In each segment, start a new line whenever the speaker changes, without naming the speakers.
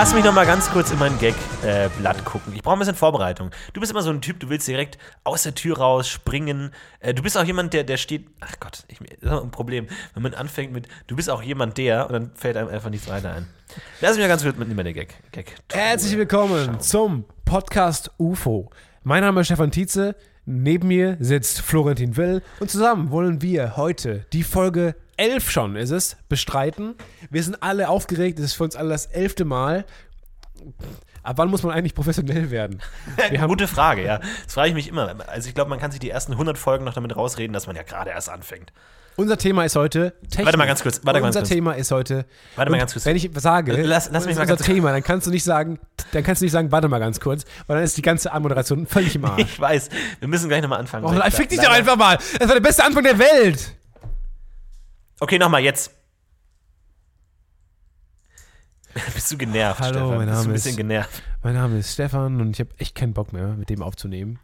Lass mich noch mal ganz kurz in mein Gag-Blatt gucken. Ich brauche ein bisschen Vorbereitung. Du bist immer so ein Typ, du willst direkt aus der Tür raus springen. Äh, du bist auch jemand, der, der steht. Ach Gott, ich, das ist ein Problem, wenn man anfängt mit. Du bist auch jemand, der. Und dann fällt einem einfach nichts weiter ein. Lass mich mal ganz kurz mit in meine Gag. Gag
Herzlich willkommen zum Podcast UFO. Mein Name ist Stefan Tietze. Neben mir sitzt Florentin Will. Und zusammen wollen wir heute die Folge 11 schon, ist es, bestreiten. Wir sind alle aufgeregt. Es ist für uns alle das elfte Mal. Ab wann muss man eigentlich professionell werden?
Gute Frage, ja. Das frage ich mich immer. Also, ich glaube, man kann sich die ersten 100 Folgen noch damit rausreden, dass man ja gerade erst anfängt.
unser Thema ist heute Technik.
Warte mal ganz kurz, warte
unser
ganz kurz.
Thema ist heute.
Warte mal ganz kurz.
Wenn ich sage,
Lass- lass mich mal
ist
ganz-
unser Thema, dann kannst du nicht sagen, dann kannst du nicht sagen, warte mal ganz kurz, weil dann ist die ganze Anmoderation völlig im Arsch.
Ich weiß, wir müssen gleich nochmal anfangen.
Oh, fick dich doch einfach mal. Das war der beste Anfang der Welt.
Okay, nochmal jetzt. Bist du genervt,
Hallo,
Stefan?
mein
Bist du
Name
ein bisschen
ist-
genervt.
Mein Name ist Stefan und ich habe echt keinen Bock mehr, mit dem aufzunehmen.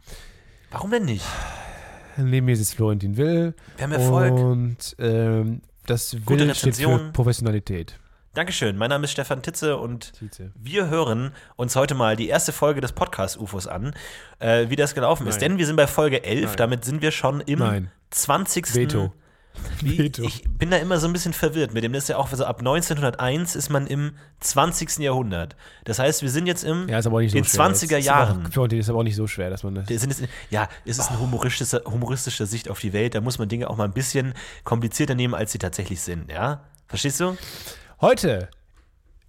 Warum denn nicht?
Neben mir sitzt Florentin Will.
Wir haben Erfolg.
Und ähm, das
Gute
Will steht für. Professionalität.
Dankeschön. Mein Name ist Stefan Titze und
Tietze.
wir hören uns heute mal die erste Folge des Podcast-UFOs an, äh, wie das gelaufen ist.
Nein.
Denn wir sind bei Folge 11,
Nein.
damit sind wir schon im
Nein.
20.
Veto.
Wie, ich bin da immer so ein bisschen verwirrt mit dem. Das ist ja auch so ab 1901 ist man im 20. Jahrhundert. Das heißt, wir sind jetzt im
Ja, ist aber nicht so
den
schwer.
20er
Ist aber
Jahren.
Ist aber auch nicht so schwer, dass man das.
Sind jetzt, ja, es ist eine humoristische, humoristische Sicht auf die Welt. Da muss man Dinge auch mal ein bisschen komplizierter nehmen, als sie tatsächlich sind, ja? Verstehst du?
Heute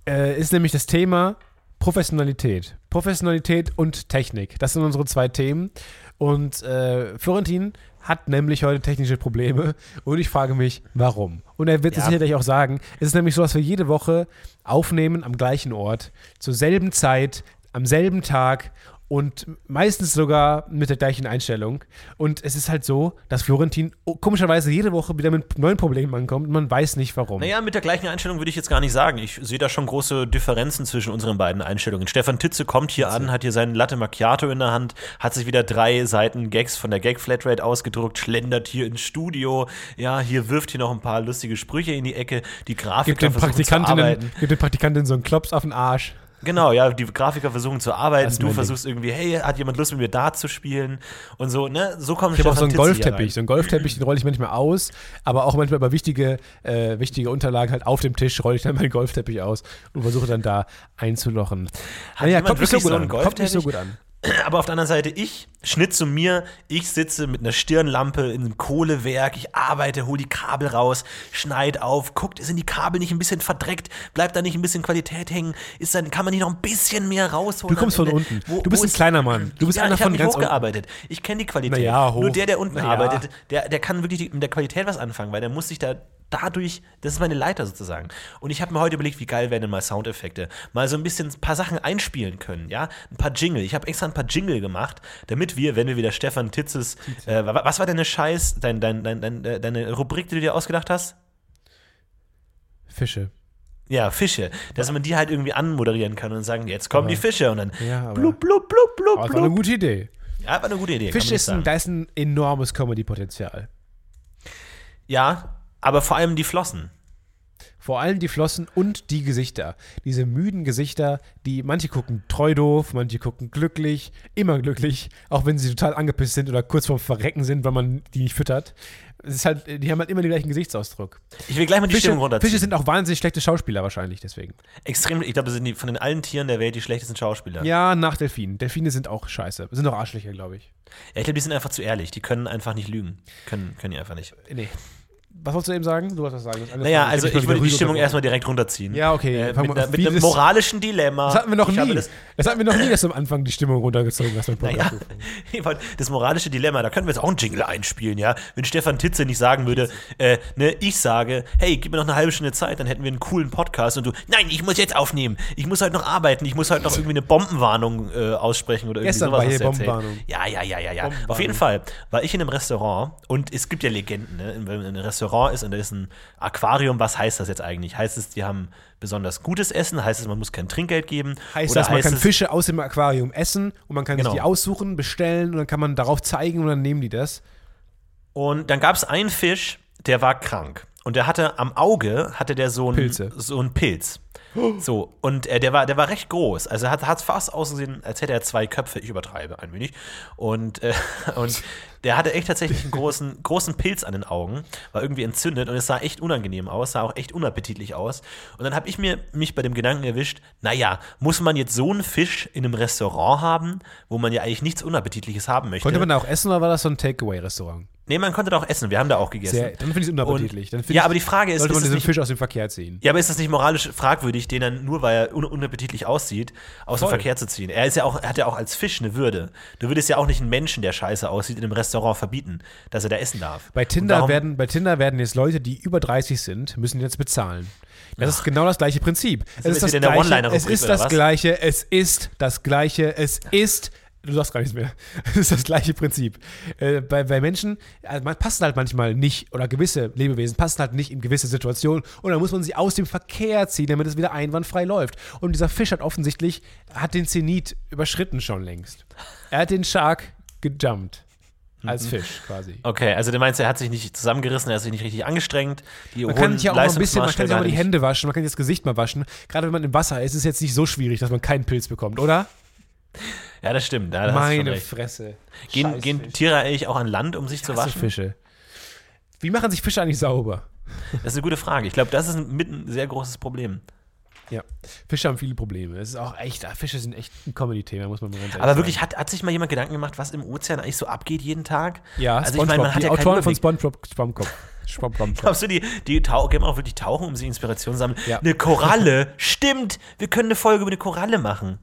äh, ist nämlich das Thema Professionalität. Professionalität und Technik. Das sind unsere zwei Themen. Und äh, Florentin hat nämlich heute technische Probleme und ich frage mich, warum? Und er wird es
Ja.
sicherlich auch sagen. Es ist nämlich so, dass wir jede Woche aufnehmen am gleichen Ort, zur selben Zeit, am selben Tag und meistens sogar mit der gleichen Einstellung. Und es ist halt so, dass Florentin komischerweise jede Woche wieder mit neuen Problemen ankommt und man weiß nicht warum.
Naja, mit der gleichen Einstellung würde ich jetzt gar nicht sagen. Ich sehe da schon große Differenzen zwischen unseren beiden Einstellungen. Stefan Titze kommt hier an, hat hier seinen Latte Macchiato in der Hand, hat sich wieder drei Seiten Gags von der Gag Flatrate ausgedruckt, schlendert hier ins Studio. Ja, hier wirft hier noch ein paar lustige Sprüche in die Ecke. Die
Gibt
Grafiker
den, Praktikantinnen, gibt den Praktikantinnen so einen Klops auf den Arsch.
Genau, ja, die Grafiker versuchen zu arbeiten.
Das
Du versuchst irgendwie, hey, hat jemand Lust mit mir Dart zu spielen? Und so, ne? So kommt
Ich habe auch so einen Golfteppich. So einen Golfteppich, den rolle ich manchmal aus, aber auch manchmal über wichtige, äh, wichtige Unterlagen halt auf dem Tisch rolle ich dann meinen Golfteppich aus und versuche dann da einzulochen.
Hat
Naja,
jemand
kommt nicht so
so.
Kommt nicht so gut an.
Aber auf der anderen Seite, ich, Schnitt zu mir, ich sitze mit einer Stirnlampe in einem Kohlewerk, ich arbeite, hole die Kabel raus, schneid auf, guckt, sind die Kabel nicht ein bisschen verdreckt, bleibt da nicht ein bisschen Qualität hängen, ist dann, kann man nicht noch ein bisschen mehr rausholen?
Du kommst
am
von
Ende?
unten.
Wo-
Du bist ein kleiner Mann. Du bist
ja,
einer
ich
von
mich
ganz
hochgearbeitet. Ich kenne die Qualität.
Na ja, hoch.
Nur der, der unten
Na ja.
arbeitet, der, der kann wirklich die, mit der Qualität was anfangen, weil der muss sich da dadurch, das ist meine Leiter sozusagen. Und ich habe mir heute überlegt, wie geil wären denn mal Soundeffekte. Mal so ein bisschen ein paar Sachen einspielen können, ja? Ein paar Jingle. Ich habe extra ein paar Jingle gemacht, damit wir, wenn wir wieder Stefan Titzes, äh, wa- was war deine Scheiß, dein, dein, dein, äh, deine Rubrik, die du dir ausgedacht hast?
Fische.
Ja, Fische. Dass man die halt irgendwie anmoderieren kann und sagen, jetzt kommen
Aber-
die Fische und dann
Ja, aber-
blub, blub, blub, blub,
Aber das war eine
blub.
gute Idee.
Ja, war eine gute Idee.
Fisch ist ein, da ist ein enormes Comedy-Potenzial.
Ja, aber vor allem die Flossen.
Vor allem die Flossen und die Gesichter. Diese müden Gesichter, die manche gucken treu doof, manche gucken glücklich, immer glücklich, auch wenn sie total angepisst sind oder kurz vorm Verrecken sind, weil man die nicht füttert. Es ist halt, die haben halt immer den gleichen Gesichtsausdruck.
Ich will gleich mal die
Fische,
Stimmung runterziehen.
Fische sind auch wahnsinnig schlechte Schauspieler wahrscheinlich deswegen.
extrem, ich glaube, das sind die von den allen Tieren der Welt die schlechtesten Schauspieler.
Ja, nach Delfinen. Delfine sind auch scheiße. Sind auch Arschlöcher, glaube ich.
Ja, ich glaube, die sind einfach zu ehrlich. Die können einfach nicht lügen. Können, können die einfach nicht.
Nee. Was wolltest du eben sagen? Du wolltest was sagen.
Naja, also ich
mal
würde die Stimmung erstmal direkt runterziehen.
Ja, okay.
Äh, mit mit einem moralischen Dilemma.
Das hatten wir noch
Ich
nie.
Das,
Das, hatten wir noch nie, dass du am Anfang die Stimmung runtergezogen hast. beim
naja,
Podcast.
ich das moralische Dilemma, da können wir jetzt auch einen Jingle einspielen, ja. Wenn Stefan Titze nicht sagen würde, äh, ne, ich sage, hey, gib mir noch eine halbe Stunde Zeit, dann hätten wir einen coolen Podcast und du, nein, ich muss jetzt aufnehmen. Ich muss heute noch arbeiten, ich muss heute noch irgendwie eine Bombenwarnung äh, aussprechen oder irgendwie
Gestern
sowas.
war hier. Bombenwarnung.
Ja, ja, ja, ja, ja. Auf jeden Fall war ich in einem Restaurant und es gibt ja Legenden, ne? Wenn ein Restaurant ist und da ist ein Aquarium, was heißt das jetzt eigentlich? Heißt es, die haben besonders gutes Essen? Heißt es, man muss kein Trinkgeld geben?
Heißt
Oder
das, man kann
es,
Fische aus dem Aquarium essen und man kann
Genau.
sich die aussuchen, bestellen und dann kann man darauf zeigen und dann nehmen die das.
Und dann gab es einen Fisch, der war krank. Und der hatte am Auge, hatte der so einen,
Pilze.
so einen Pilz. So, und äh, der, war, der war recht groß. Also hat es fast ausgesehen, als hätte er zwei Köpfe. Ich übertreibe ein wenig. Und, äh, und der hatte echt tatsächlich einen großen, großen Pilz an den Augen, war irgendwie entzündet und es sah echt unangenehm aus, sah auch echt unappetitlich aus. Und dann habe ich mir mich bei dem Gedanken erwischt, naja, muss man jetzt so einen Fisch in einem Restaurant haben, wo man ja eigentlich nichts Unappetitliches haben möchte?
Konnte man da auch essen oder war das so ein Takeaway-Restaurant?
Nee, man konnte da auch essen. Wir haben da auch gegessen.
Sehr, dann finde ich es unappetitlich. Dann find
ja, aber die Frage ist,
sollte man diesen
nicht,
Fisch aus dem Verkehr ziehen.
ja, aber ist das nicht moralisch fragwürdig, den dann nur weil er un unappetitlich aussieht, aus dem
Voll.
Verkehr zu ziehen? Er ist ja auch, hat ja auch als Fisch eine Würde. Du würdest ja auch nicht einen Menschen, der scheiße aussieht, in einem Restaurant verbieten, dass er da essen darf.
Bei Tinder, werden, bei Tinder werden jetzt Leute, die über 30 sind, müssen jetzt bezahlen. Das ist genau das gleiche Prinzip. Es ist, das gleiche, es ist das gleiche, es ist das gleiche, es ist. Du sagst gar nichts mehr. Es ist das gleiche Prinzip. Äh, bei, bei Menschen also man passen halt manchmal nicht, oder gewisse Lebewesen passen halt nicht in gewisse Situationen und dann muss man sie aus dem Verkehr ziehen, damit es wieder einwandfrei läuft. Und dieser Fisch hat offensichtlich, hat den Zenit überschritten schon längst. Er hat den Shark gejumpt.
Mhm.
Als Fisch quasi.
Okay, also du meinst, er hat sich nicht zusammengerissen, er hat sich nicht richtig angestrengt. Die
Man kann sich ja auch mal ein bisschen, man kann sich auch mal die. Hände waschen, man kann sich das Gesicht mal waschen. Gerade wenn man im Wasser ist, ist es jetzt nicht so schwierig, dass man keinen Pilz bekommt, oder?
Ja, das stimmt. Da
Meine. Fresse.
Gehen, gehen. Tiere eigentlich auch an Land, um sich zu waschen?
Fische. Wie machen sich Fische eigentlich sauber?
Das ist eine gute Frage. Ich glaube, das ist ein, mit ein sehr großes Problem.
Ja. Fische haben viele Probleme. Es ist auch echt, ah, Fische sind echt ein Comedy-Thema, muss man mal ganz ehrlich
Aber
sagen.
wirklich, hat, hat sich mal jemand Gedanken gemacht, was im Ozean eigentlich so abgeht jeden Tag?
Ja,
also ich meine, man hat
die
ja
Autoren von. SpongeBob, SpongeBob.
Glaubst du, die, die tau gehen auch wirklich tauchen, um sich Inspiration zu sammeln?
Ja.
Eine Koralle, stimmt. Wir können eine Folge über eine Koralle machen.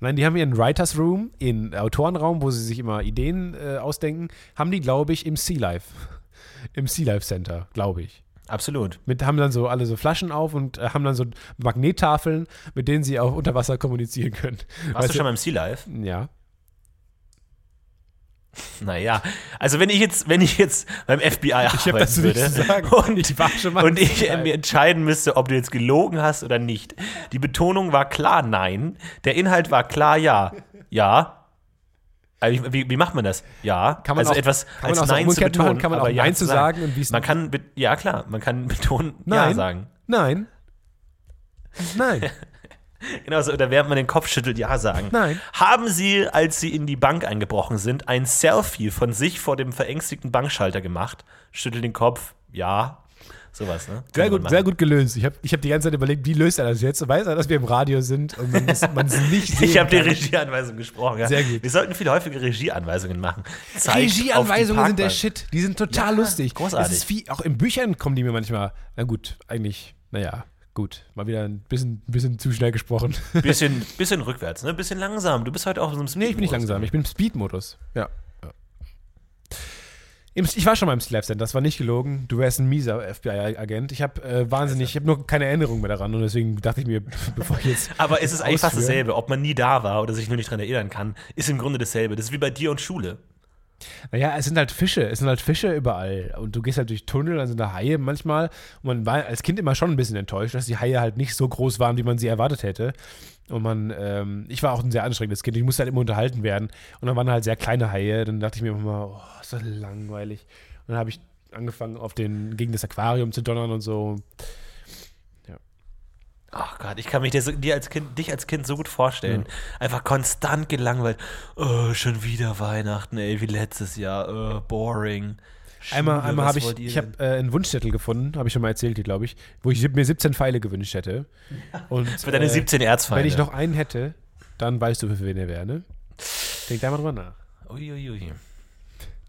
Nein, die haben ihren Writers Room, ihren Autorenraum, wo sie sich immer Ideen äh, ausdenken, haben die, glaube ich, im Sea Life. Im Sea Life Center, glaube ich.
Absolut.
Mit, haben dann so alle so Flaschen auf und äh, haben dann so Magnettafeln, mit denen sie auch unter Wasser kommunizieren können.
Warst du schon mal im Sea Life?
Ja.
Naja, also wenn ich jetzt, wenn ich jetzt beim FBI arbeiten
Ich dazu
würde
sagen.
und,
ich war schon mal
und ich äh, mir entscheiden müsste, ob du jetzt gelogen hast oder nicht. Die Betonung war klar nein, der Inhalt war klar ja. Ja. Also wie, wie macht man das? Ja.
Kann man
also
auch-
etwas
man
als
so
Nein zu betonen.
machen? Kann man
aber
auch
ja
Nein zu sagen und wie es-
Man kann, ja klar, man kann betonen
Nein.
Ja sagen.
Nein. Nein.
Genau so, oder während man den Kopf schüttelt, Ja sagen.
Nein.
Haben Sie, als Sie in die Bank eingebrochen sind, ein Selfie von sich vor dem verängstigten Bankschalter gemacht? Schüttelt den Kopf, ja. Sowas, ne?
Sehr
Kann
gut, sehr gut gelöst. Ich habe ich hab die ganze Zeit überlegt, wie löst er das jetzt? Weiß er, dass wir im Radio sind und man es nicht sehen
Ich habe die? Regieanweisung gesprochen. Ja.
Sehr gut.
Wir sollten viel häufiger Regieanweisungen machen. Zeigt
Regieanweisungen sind der. Shit. Die sind total
Ja,
lustig.
großartig.
Das ist wie, auch in Büchern kommen die mir manchmal. Na gut, eigentlich, naja, gut. Mal wieder ein bisschen, bisschen zu schnell gesprochen.
Bisschen, bisschen rückwärts, ne? Bisschen langsam. Du bist heute auch so einem
nee, ich bin nicht langsam. Ich bin im Speed-Modus. Ja. Im, ich war schon mal im Life Center, das war nicht gelogen. Du wärst ein mieser FBI-Agent. Ich habe äh, wahnsinnig, ich habe nur keine Erinnerung mehr daran und deswegen dachte ich mir, bevor ich jetzt.
Aber es ist eigentlich fast dasselbe. Ob man nie da war oder sich nur nicht dran erinnern kann, ist im Grunde dasselbe. Das ist wie bei dir und Schule.
Naja, es sind halt Fische, es sind halt Fische überall. Und du gehst halt durch Tunnel, dann sind da Haie manchmal. Und man war als Kind immer schon ein bisschen enttäuscht, dass die Haie halt nicht so groß waren, wie man sie erwartet hätte. Und man, ähm, ich war auch ein sehr anstrengendes Kind, ich musste halt immer unterhalten werden. Und dann waren halt sehr kleine Haie. Dann dachte ich mir immer, oh, ist das langweilig. Und dann habe ich angefangen, auf den, gegen das Aquarium zu donnern und so.
Ach Gott, ich kann mich dir, so, dir als kind, dich als Kind so gut vorstellen. Einfach konstant gelangweilt. Oh, schon wieder Weihnachten, ey, wie letztes Jahr. Oh, boring.
Einmal,
Schule,
einmal
was
habe ich, ich habe äh, einen Wunschzettel gefunden, habe ich schon mal erzählt, hier, glaube ich, wo ich mir 17 Pfeile gewünscht hätte. Und,
Für deine
äh,
17 Erzfeinde.
Wenn ich noch einen hätte, dann weißt du, für wen er wäre, ne? Denk da mal drüber nach.
Uiuiui.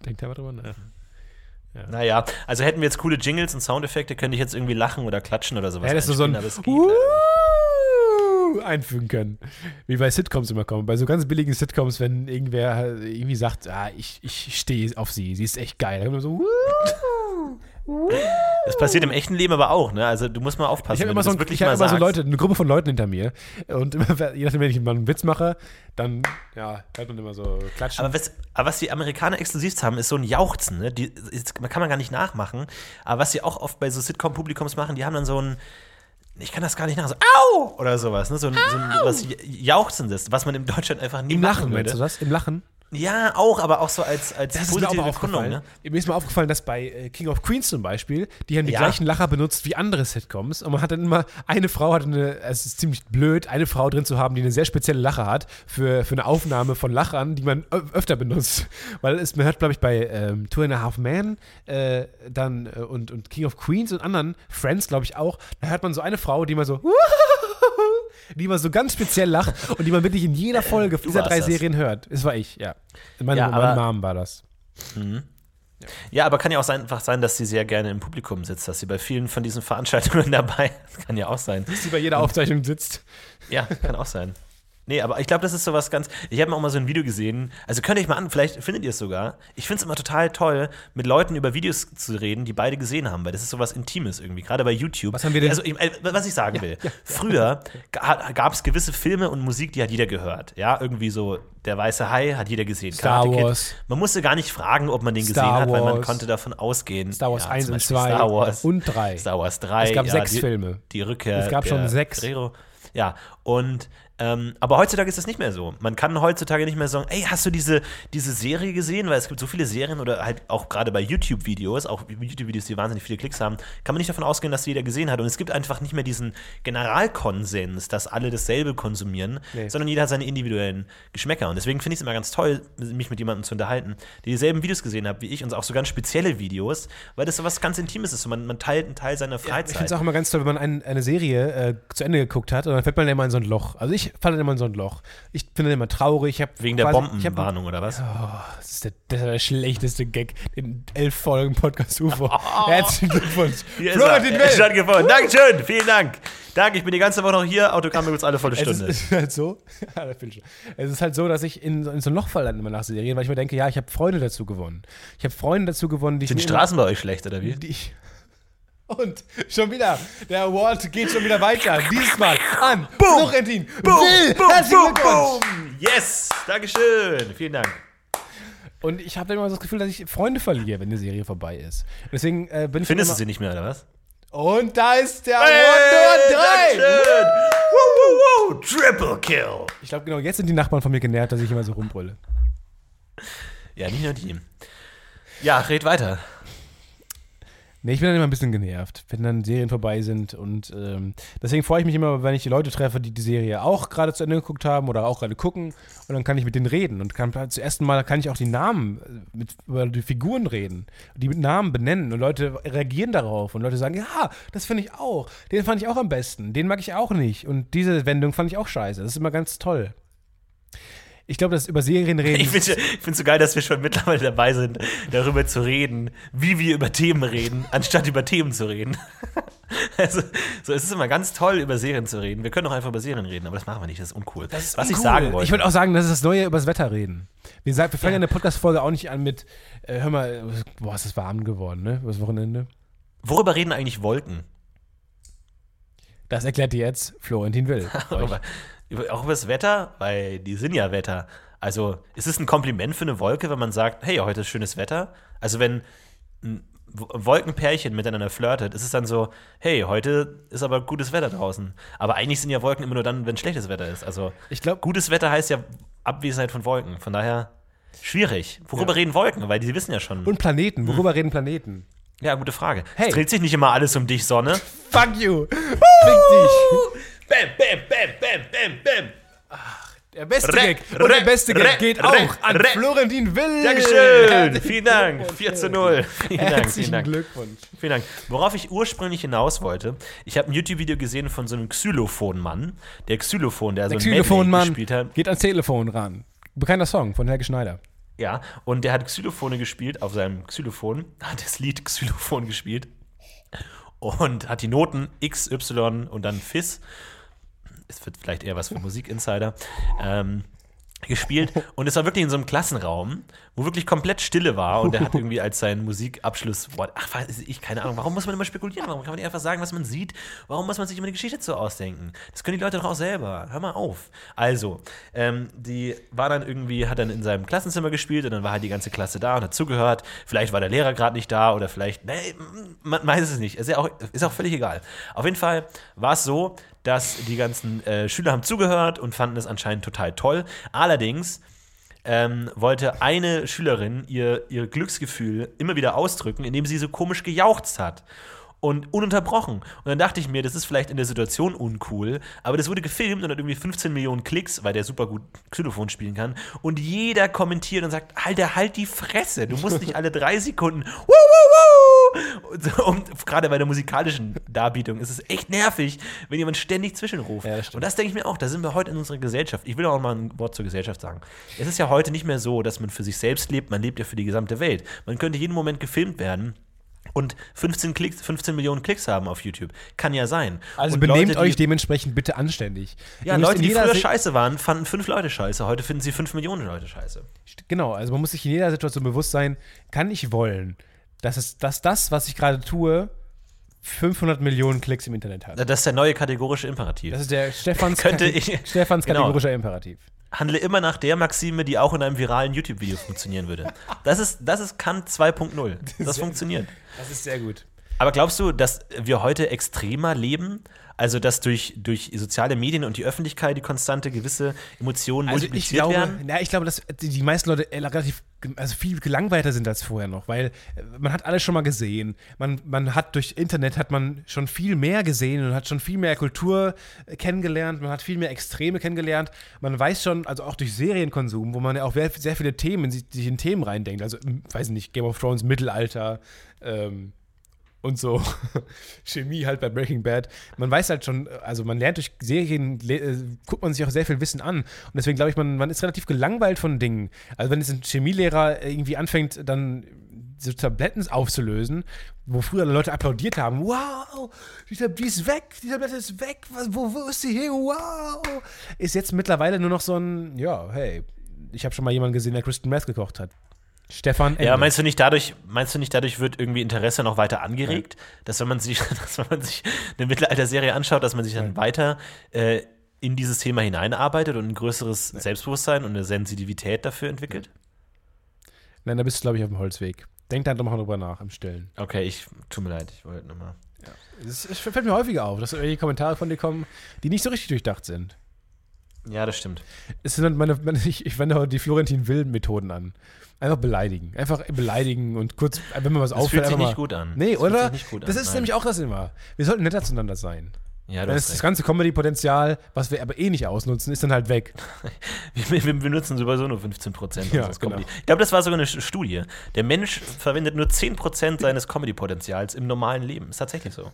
Denk da mal drüber nach.
Naja, also hätten wir jetzt coole Jingles und Soundeffekte, könnte ich jetzt irgendwie lachen oder klatschen oder sowas.
Ja, das ist so ein uh, einfügen können. Wie bei Sitcoms immer kommen. Bei so ganz billigen Sitcoms, wenn irgendwer irgendwie sagt, ah, ich, ich stehe auf sie, sie ist echt geil. Dann so.
Das passiert im echten Leben aber auch, ne? Also du musst mal aufpassen,
Ich habe immer, so, ein,
wirklich
ich hab
mal
immer so. Leute, eine Gruppe von Leuten hinter mir. Und immer, je nachdem, wenn ich mal einen Witz mache, dann ja, hört man immer so klatschen.
Aber was, aber was die Amerikaner exklusiv haben, ist so ein Jauchzen. Ne? Die, ist, man kann man gar nicht nachmachen. Aber was sie auch oft bei so Sitcom-Publikums machen, die haben dann so ein, ich kann das gar nicht nach, so Au! oder sowas. Ne? So ein, so ein was Jauchzendes, was man in Deutschland einfach nie
Im
machen
Lachen,
würde.
meinst du das? Im Lachen?
Ja, auch, aber auch so als, als
Das ist mir auch aufgefallen.
ne?
Mir ist mal aufgefallen, dass bei äh, King of Queens zum Beispiel, die haben die
Ja.
gleichen Lacher benutzt wie andere Sitcoms. Und man hat dann immer, eine Frau hat eine, es ist ziemlich blöd, eine Frau drin zu haben, die eine sehr spezielle Lache hat für, für eine Aufnahme von Lachern, die man öfter benutzt. Weil es, man hört, glaube ich, bei ähm, Two and a Half Men äh, dann äh, und, und King of Queens und anderen Friends, glaube ich, auch, da hört man so eine Frau, die immer so die immer so ganz speziell lacht und die man wirklich in jeder Folge dieser
warst
drei
das.
Serien hört. Das war ich, ja. Meine,
Ja,
meine Mom war das.
Ja, aber kann ja auch sein, einfach sein, dass sie sehr gerne im Publikum sitzt, dass sie bei vielen von diesen Veranstaltungen dabei ist. Kann ja auch sein.
Die bei jeder Aufzeichnung sitzt.
Ja, kann auch sein. Nee, aber ich glaube, das ist sowas ganz. Ich habe auch mal so ein Video gesehen. Also könnt ihr euch mal an, vielleicht findet ihr es sogar. Ich finde es immer total toll, mit Leuten über Videos zu reden, die beide gesehen haben, weil das ist sowas Intimes irgendwie, gerade bei YouTube.
Was haben wir denn-
Also, ich, äh, was ich sagen will. Früher gab es gewisse Filme und Musik, die hat jeder gehört. Ja, irgendwie so Der Weiße Hai hat jeder gesehen.
Star
Karate Kid.
Wars.
Man musste gar nicht fragen, ob man den
Star
gesehen hat, weil man
Wars.
konnte davon ausgehen.
Star Wars
Ja,
1
zum
und
Beispiel
2
Star Wars
und 3.
Star Wars 3.
Es gab
ja,
sechs
die,
Filme.
Die Rückkehr.
Es gab schon sechs.
Guerrero. Ja, und ähm, aber heutzutage ist das nicht mehr so. Man kann heutzutage nicht mehr sagen, ey, hast du diese, diese Serie gesehen? Weil es gibt so viele Serien oder halt auch gerade bei YouTube-Videos, auch YouTube-Videos, die wahnsinnig viele Klicks haben, kann man nicht davon ausgehen, dass jeder gesehen hat. Und es gibt einfach nicht mehr diesen Generalkonsens, dass alle dasselbe konsumieren,
Nee.
sondern jeder hat seine individuellen Geschmäcker. Und deswegen finde ich es immer ganz toll, mich mit jemandem zu unterhalten, der dieselben Videos gesehen hat wie ich und auch so ganz spezielle Videos, weil das so was ganz Intimes ist. Und man, man teilt einen Teil seiner
Ich
Freizeit.
finde es auch immer ganz toll, wenn man ein, eine Serie äh, zu Ende geguckt hat und dann fällt man immer in so ein Loch. Also ich falle dann immer in so ein Loch. Ich bin dann immer traurig. Ich
Wegen der
quasi- ich hab-
Bombenwarnung oder was?
Das ist der, das ist der schlechteste Gag in elf Folgen Podcast UFO. Herzlichen Glückwunsch.
Hier ist
Florentin
er.
Will.
Stattgefunden. Dankeschön, vieben Dank. Danke, ich bin die ganze Woche noch hier. Autogramme gibt es alle volle
ist,
Stunde.
es ist halt so, ich es ist halt so, dass ich in, so- in so ein Loch falle dann immer nach Serien, weil ich mir denke, ja, ich habe Freunde dazu gewonnen. Ich habe Freunde dazu gewonnen, die
Sind die
ich
Straßen bei euch schlecht oder wie?
Die ich und schon wieder, der Award geht schon wieder weiter. Dieses Mal an Florentin Will. Herzlichen Glückwunsch.
Yes, Dankeschön. Vielen Dank.
Und ich habe dann immer so das Gefühl, dass ich Freunde verliere, wenn die Serie vorbei ist. Deswegen äh, bin ich
Findest du sie nicht mehr oder was?
Und da ist der Award Nummer 3.
Dankeschön. Woo, woo, woo. Triple Kill.
Ich glaube, genau jetzt sind die Nachbarn von mir genervt, dass ich immer so rumbrülle.
Ja, nicht nur die. Ja, red weiter.
Nee, ich bin dann immer ein bisschen genervt, wenn dann Serien vorbei sind. Und ähm, deswegen freue ich mich immer, wenn ich die Leute treffe, die die Serie auch gerade zu Ende geguckt haben oder auch gerade gucken. Und dann kann ich mit denen reden. Und kann, zum ersten Mal kann ich auch die Namen, äh, mit, über die Figuren reden. Die mit Namen benennen. Und Leute reagieren darauf. Und Leute sagen, ja, das finde ich auch. Den fand ich auch am besten. Den mag ich auch nicht. Und diese Wendung fand ich auch scheiße. Das ist immer ganz toll. Ich glaube, dass über Serien reden.
Ich finde es so geil, dass wir schon mittlerweile dabei sind, darüber zu reden, wie wir über Themen reden, anstatt über Themen zu reden. Also, so, es ist immer ganz toll, über Serien zu reden. Wir können auch einfach über Serien reden, aber das machen wir nicht, das ist uncool. Was ich sagen wollte.
Ich würde auch sagen, das ist das Neue übers Wetter reden. Wir, sagen, wir fangen ja eine Podcast-Folge auch nicht an mit, äh, hör mal, boah, ist das warm geworden, ne? Übers Wochenende.
Worüber reden eigentlich Wolken?
Das erklärt dir jetzt Florentin Will.
Auch über das Wetter, weil die sind ja Wetter. Also ist es ein Kompliment für eine Wolke, wenn man sagt, hey, heute ist schönes Wetter? Also wenn ein Wolkenpärchen miteinander flirtet, ist es dann so, hey, heute ist aber gutes Wetter draußen. Aber eigentlich sind ja Wolken immer nur dann, wenn schlechtes Wetter ist. Also
Ich glaube,
gutes Wetter heißt ja Abwesenheit von Wolken. Von daher schwierig. Worüber reden Wolken? Weil die wissen ja schon.
und Planeten. Worüber reden Planeten?
ja, gute Frage.
Hey.
Es dreht sich nicht immer alles um dich, Sonne.
Fuck you! Fick dich!
Bam, bam, bam, bam, bam, bam.
Der beste
Re-
Gag und der
re-
beste Gag
re-
geht auch an
re-
Florentin Will.
Dankeschön. Vielen Dank. 4 zu 0. Vielen Dank. Vielen
Herzlichen
Dank.
Glückwunsch.
Vielen Dank. Worauf ich ursprünglich hinaus wollte, ich habe ein YouTube-Video gesehen von so einem Xylophon-Mann. Der Xylophon, der,
Der
so ein Medley
Xylophonmann
gespielt hat.
geht ans Telefon ran. Bekannter Song von Helge Schneider.
Ja, und der hat Xylophone gespielt auf seinem Xylophon, hat das Lied Xylophon gespielt und hat die Noten X, Y und dann Fis. Es wird vielleicht eher was für Musikinsider. Ähm, gespielt und es war wirklich in so einem Klassenraum, wo wirklich komplett Stille war und er hat irgendwie als sein Musikabschlusswort, ach, weiß ich, keine Ahnung, warum muss man immer spekulieren, warum kann man nicht einfach sagen, was man sieht, warum muss man sich immer eine Geschichte so ausdenken, das können die Leute doch auch selber, hör mal auf. Also, ähm, die war dann irgendwie, hat dann in seinem Klassenzimmer gespielt und dann war halt die ganze Klasse da und hat zugehört, vielleicht war der Lehrer gerade nicht da oder vielleicht, nee, man weiß es nicht, ist ja auch, ist auch völlig egal. Auf jeden Fall war es so, dass die ganzen äh, Schüler haben zugehört und fanden es anscheinend total toll. Allerdings ähm, wollte eine Schülerin ihr, ihr Glücksgefühl immer wieder ausdrücken, indem sie so komisch gejauchzt hat und ununterbrochen. Und dann dachte ich mir, das ist vielleicht in der Situation uncool, aber das wurde gefilmt und hat irgendwie 15 Millionen Klicks, weil der super gut Xylophon spielen kann. Und jeder kommentiert und sagt, Alter, halt die Fresse, du musst nicht alle drei Sekunden wuh, wuh, wuh. Und, gerade bei der musikalischen Darbietung ist es echt nervig, wenn jemand ständig zwischenruft.
Ja, das
und das denke ich mir auch, da sind wir heute in unserer Gesellschaft. Ich will auch mal ein Wort zur Gesellschaft sagen. Es ist ja heute nicht mehr so, dass man für sich selbst lebt, man lebt ja für die gesamte Welt. Man könnte jeden Moment gefilmt werden und 15, Klicks, 15 Millionen Klicks haben auf YouTube. Kann ja sein.
Also
und
benehmt
Leute,
euch dementsprechend bitte anständig.
Ja, Leute, die früher
Se-
scheiße waren, fanden fünf Leute scheiße. Heute finden sie fünf Millionen Leute scheiße.
Genau, also man muss sich in jeder Situation bewusst sein, kann ich wollen, dass, es, dass das, was ich gerade tue, 500 Millionen Klicks im Internet hat.
Das ist der neue kategorische Imperativ.
Das ist der Stefans,
Könnte ich-
Stefans
Genau.
kategorischer Imperativ.
Handle immer nach der Maxime, die auch in einem viralen YouTube-Video funktionieren würde. Das ist, das ist Kant 2.0. Das funktioniert.
Das ist sehr gut.
Aber glaubst du, dass wir heute extremer leben? Also, dass durch, durch soziale Medien und die Öffentlichkeit die konstante gewisse Emotionen
Also ich
multipliziert
glaube,
werden?
ja, ich glaube, dass die, meisten Leute äh, relativ also viel gelangweilter sind als vorher noch, weil äh, man hat alles schon mal gesehen. Man, man hat durch Internet hat man schon viel mehr gesehen und hat schon viel mehr Kultur äh, kennengelernt, man hat viel mehr Extreme kennengelernt. Man weiß schon, also auch durch Serienkonsum, wo man ja auch sehr, viele Themen, sich in Themen reindenkt. Also, ähm, weiß nicht, Game of Thrones, Mittelalter, ähm, und so Chemie halt bei Breaking Bad. Man weiß halt schon, also man lernt durch Serien, äh, guckt man sich auch sehr viel Wissen an. Und deswegen glaube ich, man, man ist relativ gelangweilt von Dingen. Also wenn jetzt ein Chemielehrer irgendwie anfängt, dann so Tabletten aufzulösen, wo früher Leute applaudiert haben, wow, die, die ist weg, die Tablette ist weg, wo, wo ist sie hin, wow, ist jetzt mittlerweile nur noch so ein, ja, hey, ich habe schon mal jemanden gesehen, der Kristen Meth gekocht hat. Stefan
Ja,
Ende.
meinst du nicht dadurch, meinst du nicht dadurch wird irgendwie Interesse noch weiter angeregt, dass wenn man sich, dass wenn man sich eine Mittelalter-Serie anschaut, dass man sich dann weiter äh, in dieses Thema hineinarbeitet und ein größeres Selbstbewusstsein und eine Sensitivität dafür entwickelt?
Nein, da bist du, glaube ich, auf dem Holzweg. Denk da doch mal drüber nach im Stillen.
Okay, ich tut mir leid, ich wollte nochmal.
Es es fällt mir häufiger auf, dass irgendwelche Kommentare von dir kommen, die nicht so richtig durchdacht sind.
Ja, das stimmt.
Es sind meine, meine, ich, ich wende heute die Florentin Will-Methoden an. Einfach beleidigen. Einfach beleidigen und kurz, wenn mir was
Das
auffällt,
fühlt sich nicht gut an.
Nee,
Das
oder? das ist
nein.
nämlich auch das immer. Wir sollten netter zueinander sein.
Ja,
das
recht.
ganze Comedy-Potenzial, was wir aber eh nicht ausnutzen, ist dann halt weg.
Wir, wir benutzen sowieso nur 15 Prozent
Ja,
unseres
genau.
Comedy. Ich glaube, das war sogar eine Studie. Der Mensch verwendet nur 10 Prozent seines Comedy-Potenzials im normalen Leben. Ist tatsächlich so.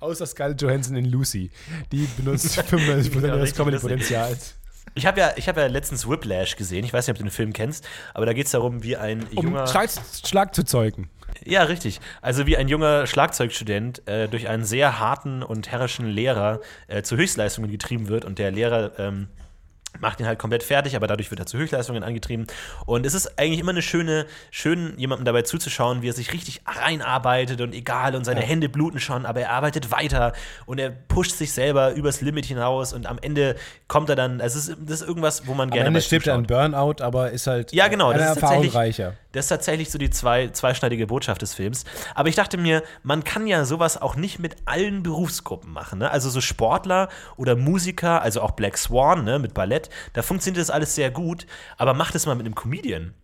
Außer Scarlett Johansson in Lucy. Die benutzt 95%
Genau,
ihres
richtig
Comedy-Potenzials.
Ich habe ja, ich hab ja letztens Whiplash gesehen. Ich weiß nicht, ob du den Film kennst, aber da geht es darum, wie ein
Um
junger.
Schlag, Schlag zu zeugen.
Ja, richtig. Also wie ein junger Schlagzeugstudent äh, durch einen sehr harten und herrischen Lehrer äh, zu Höchstleistungen getrieben wird und der Lehrer ähm, macht ihn halt komplett fertig, aber dadurch wird er zu Höchstleistungen angetrieben. Und es ist eigentlich immer eine schöne, schön jemandem dabei zuzuschauen, wie er sich richtig reinarbeitet und egal und seine
Ja.
Hände bluten schon, aber er arbeitet weiter und er pusht sich selber übers Limit hinaus und am Ende kommt er dann, also es ist, das ist irgendwas, wo man
Am
gerne
Ende
bei
stirbt er an. Burnout, aber ist halt
Ja, genau, das ist
Erfahrung
tatsächlich-
reicher.
Das ist tatsächlich so die zwei, zweischneidige Botschaft des Films. Aber ich dachte mir, man kann ja sowas auch nicht mit allen Berufsgruppen machen. Ne? Also so Sportler oder Musiker, also auch Black Swan ne, mit Ballett, da funktioniert das alles sehr gut. Aber macht es mal mit einem Comedian.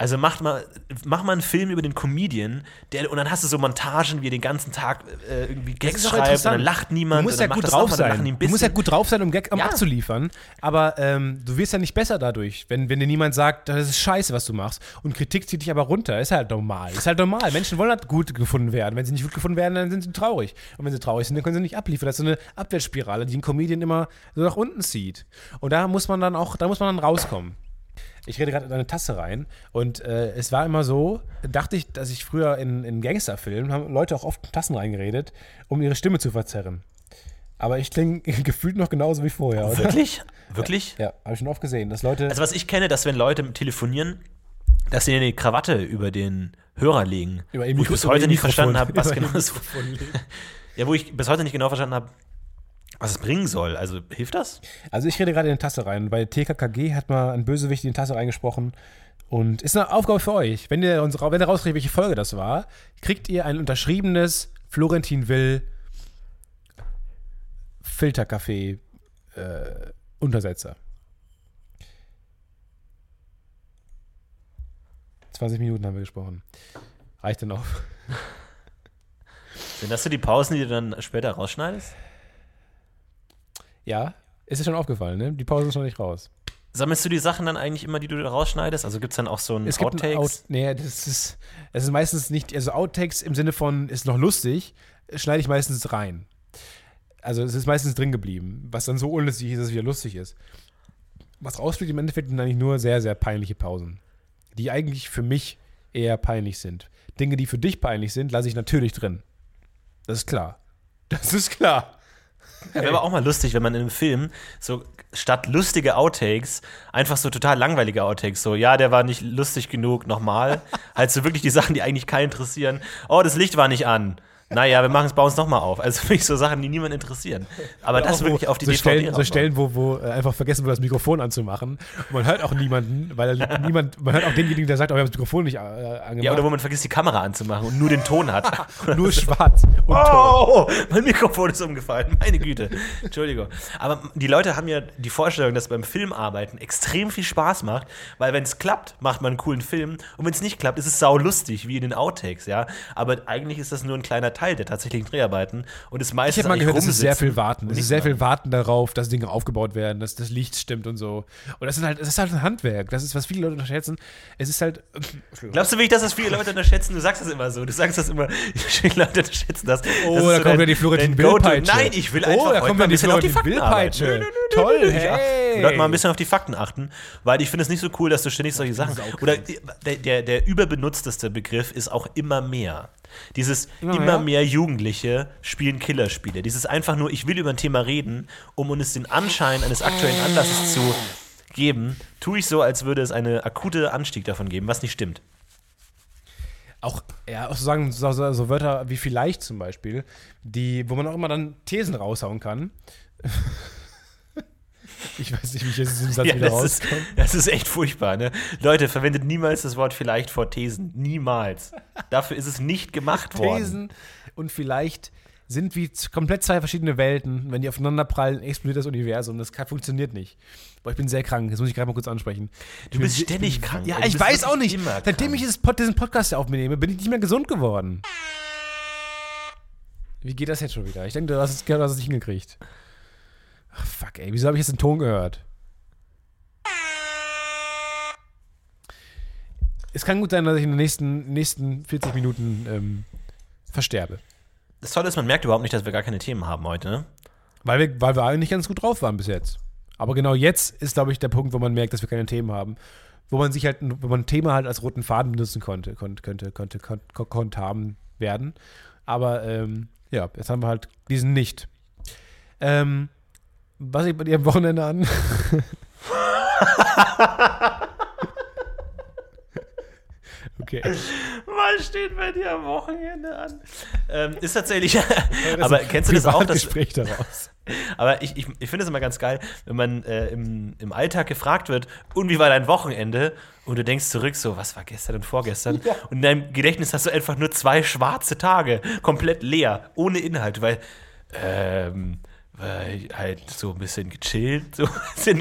Also macht mal, mach mal einen Film über den Comedian, der, und dann hast du so Montagen, wie er den ganzen Tag äh, irgendwie Gags schreibt und dann lacht niemand.
Du musst ja gut drauf sein. Du musst ja gut drauf sein, um Gag um
Ja.
abzuliefern. Aber ähm, du wirst ja nicht besser dadurch, wenn, wenn dir niemand sagt, das ist scheiße, was du machst. Und Kritik zieht dich aber runter. Ist halt normal. Ist halt normal. Menschen wollen halt gut gefunden werden. Wenn sie nicht gut gefunden werden, dann sind sie traurig. Und wenn sie traurig sind, dann können sie nicht abliefern. Das ist so eine Abwärtsspirale, die einen Comedian immer so nach unten zieht. Und da muss man dann auch, da muss man dann rauskommen. Ich rede gerade in eine Tasse rein und äh, es war immer so, dachte ich, dass ich früher in, in Gangsterfilmen haben Leute auch oft in Tassen reingeredet, um ihre Stimme zu verzerren. Aber ich klinge gefühlt noch genauso wie vorher, oder?
Wirklich? Wirklich?
Ja, habe ich schon oft gesehen, dass Leute.
Also was ich kenne, dass wenn Leute telefonieren, dass sie eine Krawatte über den Hörer legen.
Über
wo ich bis heute nicht verstanden habe, was genau
legen.
ja, wo ich bis heute nicht genau verstanden habe, was es bringen soll. Also hilft das?
Also ich rede gerade in eine Tasse rein. Bei TKKG hat mal ein Bösewicht in die Tasse reingesprochen. Und ist eine Aufgabe für euch. Wenn ihr, uns, wenn ihr rauskriegt, welche Folge das war, kriegt ihr ein unterschriebenes Florentin Will Filterkaffee äh, Untersetzer. 20 Minuten haben wir gesprochen. Reicht dann auch.
Sind das so die Pausen, die du dann später rausschneidest?
Ja, ist dir schon aufgefallen, ne? Die Pause ist noch nicht raus.
Sammelst du die Sachen dann eigentlich immer, die du da rausschneidest? Also gibt es dann auch so ein
Es gibt
Outtakes?
ein Out nee, das ist, es ist meistens nicht, also Outtakes im Sinne von, ist noch lustig, schneide ich meistens rein. Also es ist meistens drin geblieben, was dann so unlustig ist, dass es wieder lustig ist. Was rausfliegt im Endeffekt sind eigentlich nur sehr, sehr peinliche Pausen, die eigentlich für mich eher peinlich sind. Dinge, die für dich peinlich sind, lasse ich natürlich drin. Das ist klar. Das ist klar.
Wäre aber auch mal lustig, wenn man in einem Film so statt lustige Outtakes einfach so total langweilige Outtakes, so, ja, der war nicht lustig genug, nochmal. halt so wirklich die Sachen, die eigentlich keinen interessieren. Oh, das Licht war nicht an. Naja, wir machen es, bauen es nochmal auf. Also wirklich so Sachen, die niemanden interessieren. Aber das
Auch wo-
wirklich auf die
so
DVD
Stellen, so. Stellen, wo, wo äh, einfach vergessen wird, das Mikrofon anzumachen. Und man hört auch niemanden, weil niemand, man hört auch denjenigen, der sagt, oh, wir haben das Mikrofon nicht äh, angemacht.
Ja, oder wo man vergisst, die Kamera anzumachen und nur den Ton hat.
nur schwarz und Ton.
Oh, mein Mikrofon ist umgefallen. Meine Güte. Entschuldigung. Aber die Leute haben ja die Vorstellung, dass beim Filmarbeiten extrem viel Spaß macht, weil wenn es klappt, macht man einen coolen Film und wenn es nicht klappt, ist es saulustig, wie in den Outtakes, ja. Aber eigentlich ist das nur ein kleiner Teil der tatsächlichen Dreharbeiten und ist
Ich
meistens
habe mal gehört, es ist sehr viel Warten. Es ist sehr viel. Warten darauf, dass Dinge aufgebaut werden, dass das Licht stimmt und so. Und das ist halt, das ist halt ein Handwerk. Das ist, was viele Leute unterschätzen. Es ist halt.
Glaubst du wirklich, dass das viele Leute unterschätzen? Du sagst das immer so. Du sagst das immer, viele Leute unterschätzen das.
Oh,
das
da
so
kommt
dein-
ja die Florentin. Will-Peitsche.
Nein, ich will
Oh,
einfach
da
heute
kommt
mal
ja
ein
die
bisschen auf die Fakten nö,
Toll, hey.
Die Leute mal ein bisschen auf die Fakten achten, weil ich finde es nicht so cool, dass du ständig solche Sachen. Oder der, der, der überbenutzteste Begriff ist auch immer mehr. Dieses
Immer
immer
mehr?
mehr Jugendliche spielen Killerspiele. Dieses einfach nur, ich will über ein Thema reden, um uns den Anschein eines aktuellen Anlasses zu geben, tue ich so, als würde es eine akute Anstieg davon geben, was nicht stimmt.
Auch, ja, auch so sagen, so, so, so Wörter wie vielleicht zum Beispiel, die, wo man auch immer dann Thesen raushauen kann. ich weiß nicht, wie ich jetzt aus diesem Satz
Ja,
wieder
das, ist,
rauskomme.
das ist echt furchtbar. Ne? Leute, verwendet niemals das Wort vielleicht vor Thesen. Niemals. Dafür ist es nicht gemacht worden.
Thesen und vielleicht sind wie komplett zwei verschiedene Welten. Wenn die aufeinander prallen, explodiert das Universum. Das kann, funktioniert nicht. Boah, ich bin sehr krank. Das muss ich gerade mal kurz ansprechen. Ich bin
bist
se-
ständig
bin,
krank,
Ja.
Du
ich weiß auch nicht.
immer
Seitdem ich diesen Podcast hier aufnehme, bin ich nicht mehr gesund geworden. Wie geht das jetzt schon wieder? Ich denke, du hast es, du hast es nicht hingekriegt. Ach, fuck, ey. Wieso habe ich jetzt den Ton gehört? Es kann gut sein, dass ich in den nächsten, nächsten 40 Minuten ähm, versterbe.
Das Tolle ist, man merkt überhaupt nicht, dass wir gar keine Themen haben heute. Ne?
Weil wir, weil wir eigentlich ganz gut drauf waren bis jetzt. Aber genau jetzt ist, glaube ich, der Punkt, wo man merkt, dass wir keine Themen haben. Wo man sich halt, wo man ein Thema halt als roten Faden benutzen konnte, konnte, könnte, konnte, konnte, konnte haben werden. Aber ähm, ja, jetzt haben wir halt diesen nicht. Ähm, was ich bei dir am Wochenende an? okay.
Was steht bei dir am Wochenende an? Ähm, ist tatsächlich.
Das
aber kennst du das auch? Dass,
Privatgespräch daraus.
aber ich, ich, ich finde es immer ganz geil, wenn man äh, im, im Alltag gefragt wird, und wie war dein Wochenende? Und du denkst zurück, so, was war gestern und vorgestern? Und in deinem Gedächtnis hast du einfach nur zwei schwarze Tage, komplett leer, ohne Inhalt, weil, ähm, weil halt so ein bisschen gechillt, so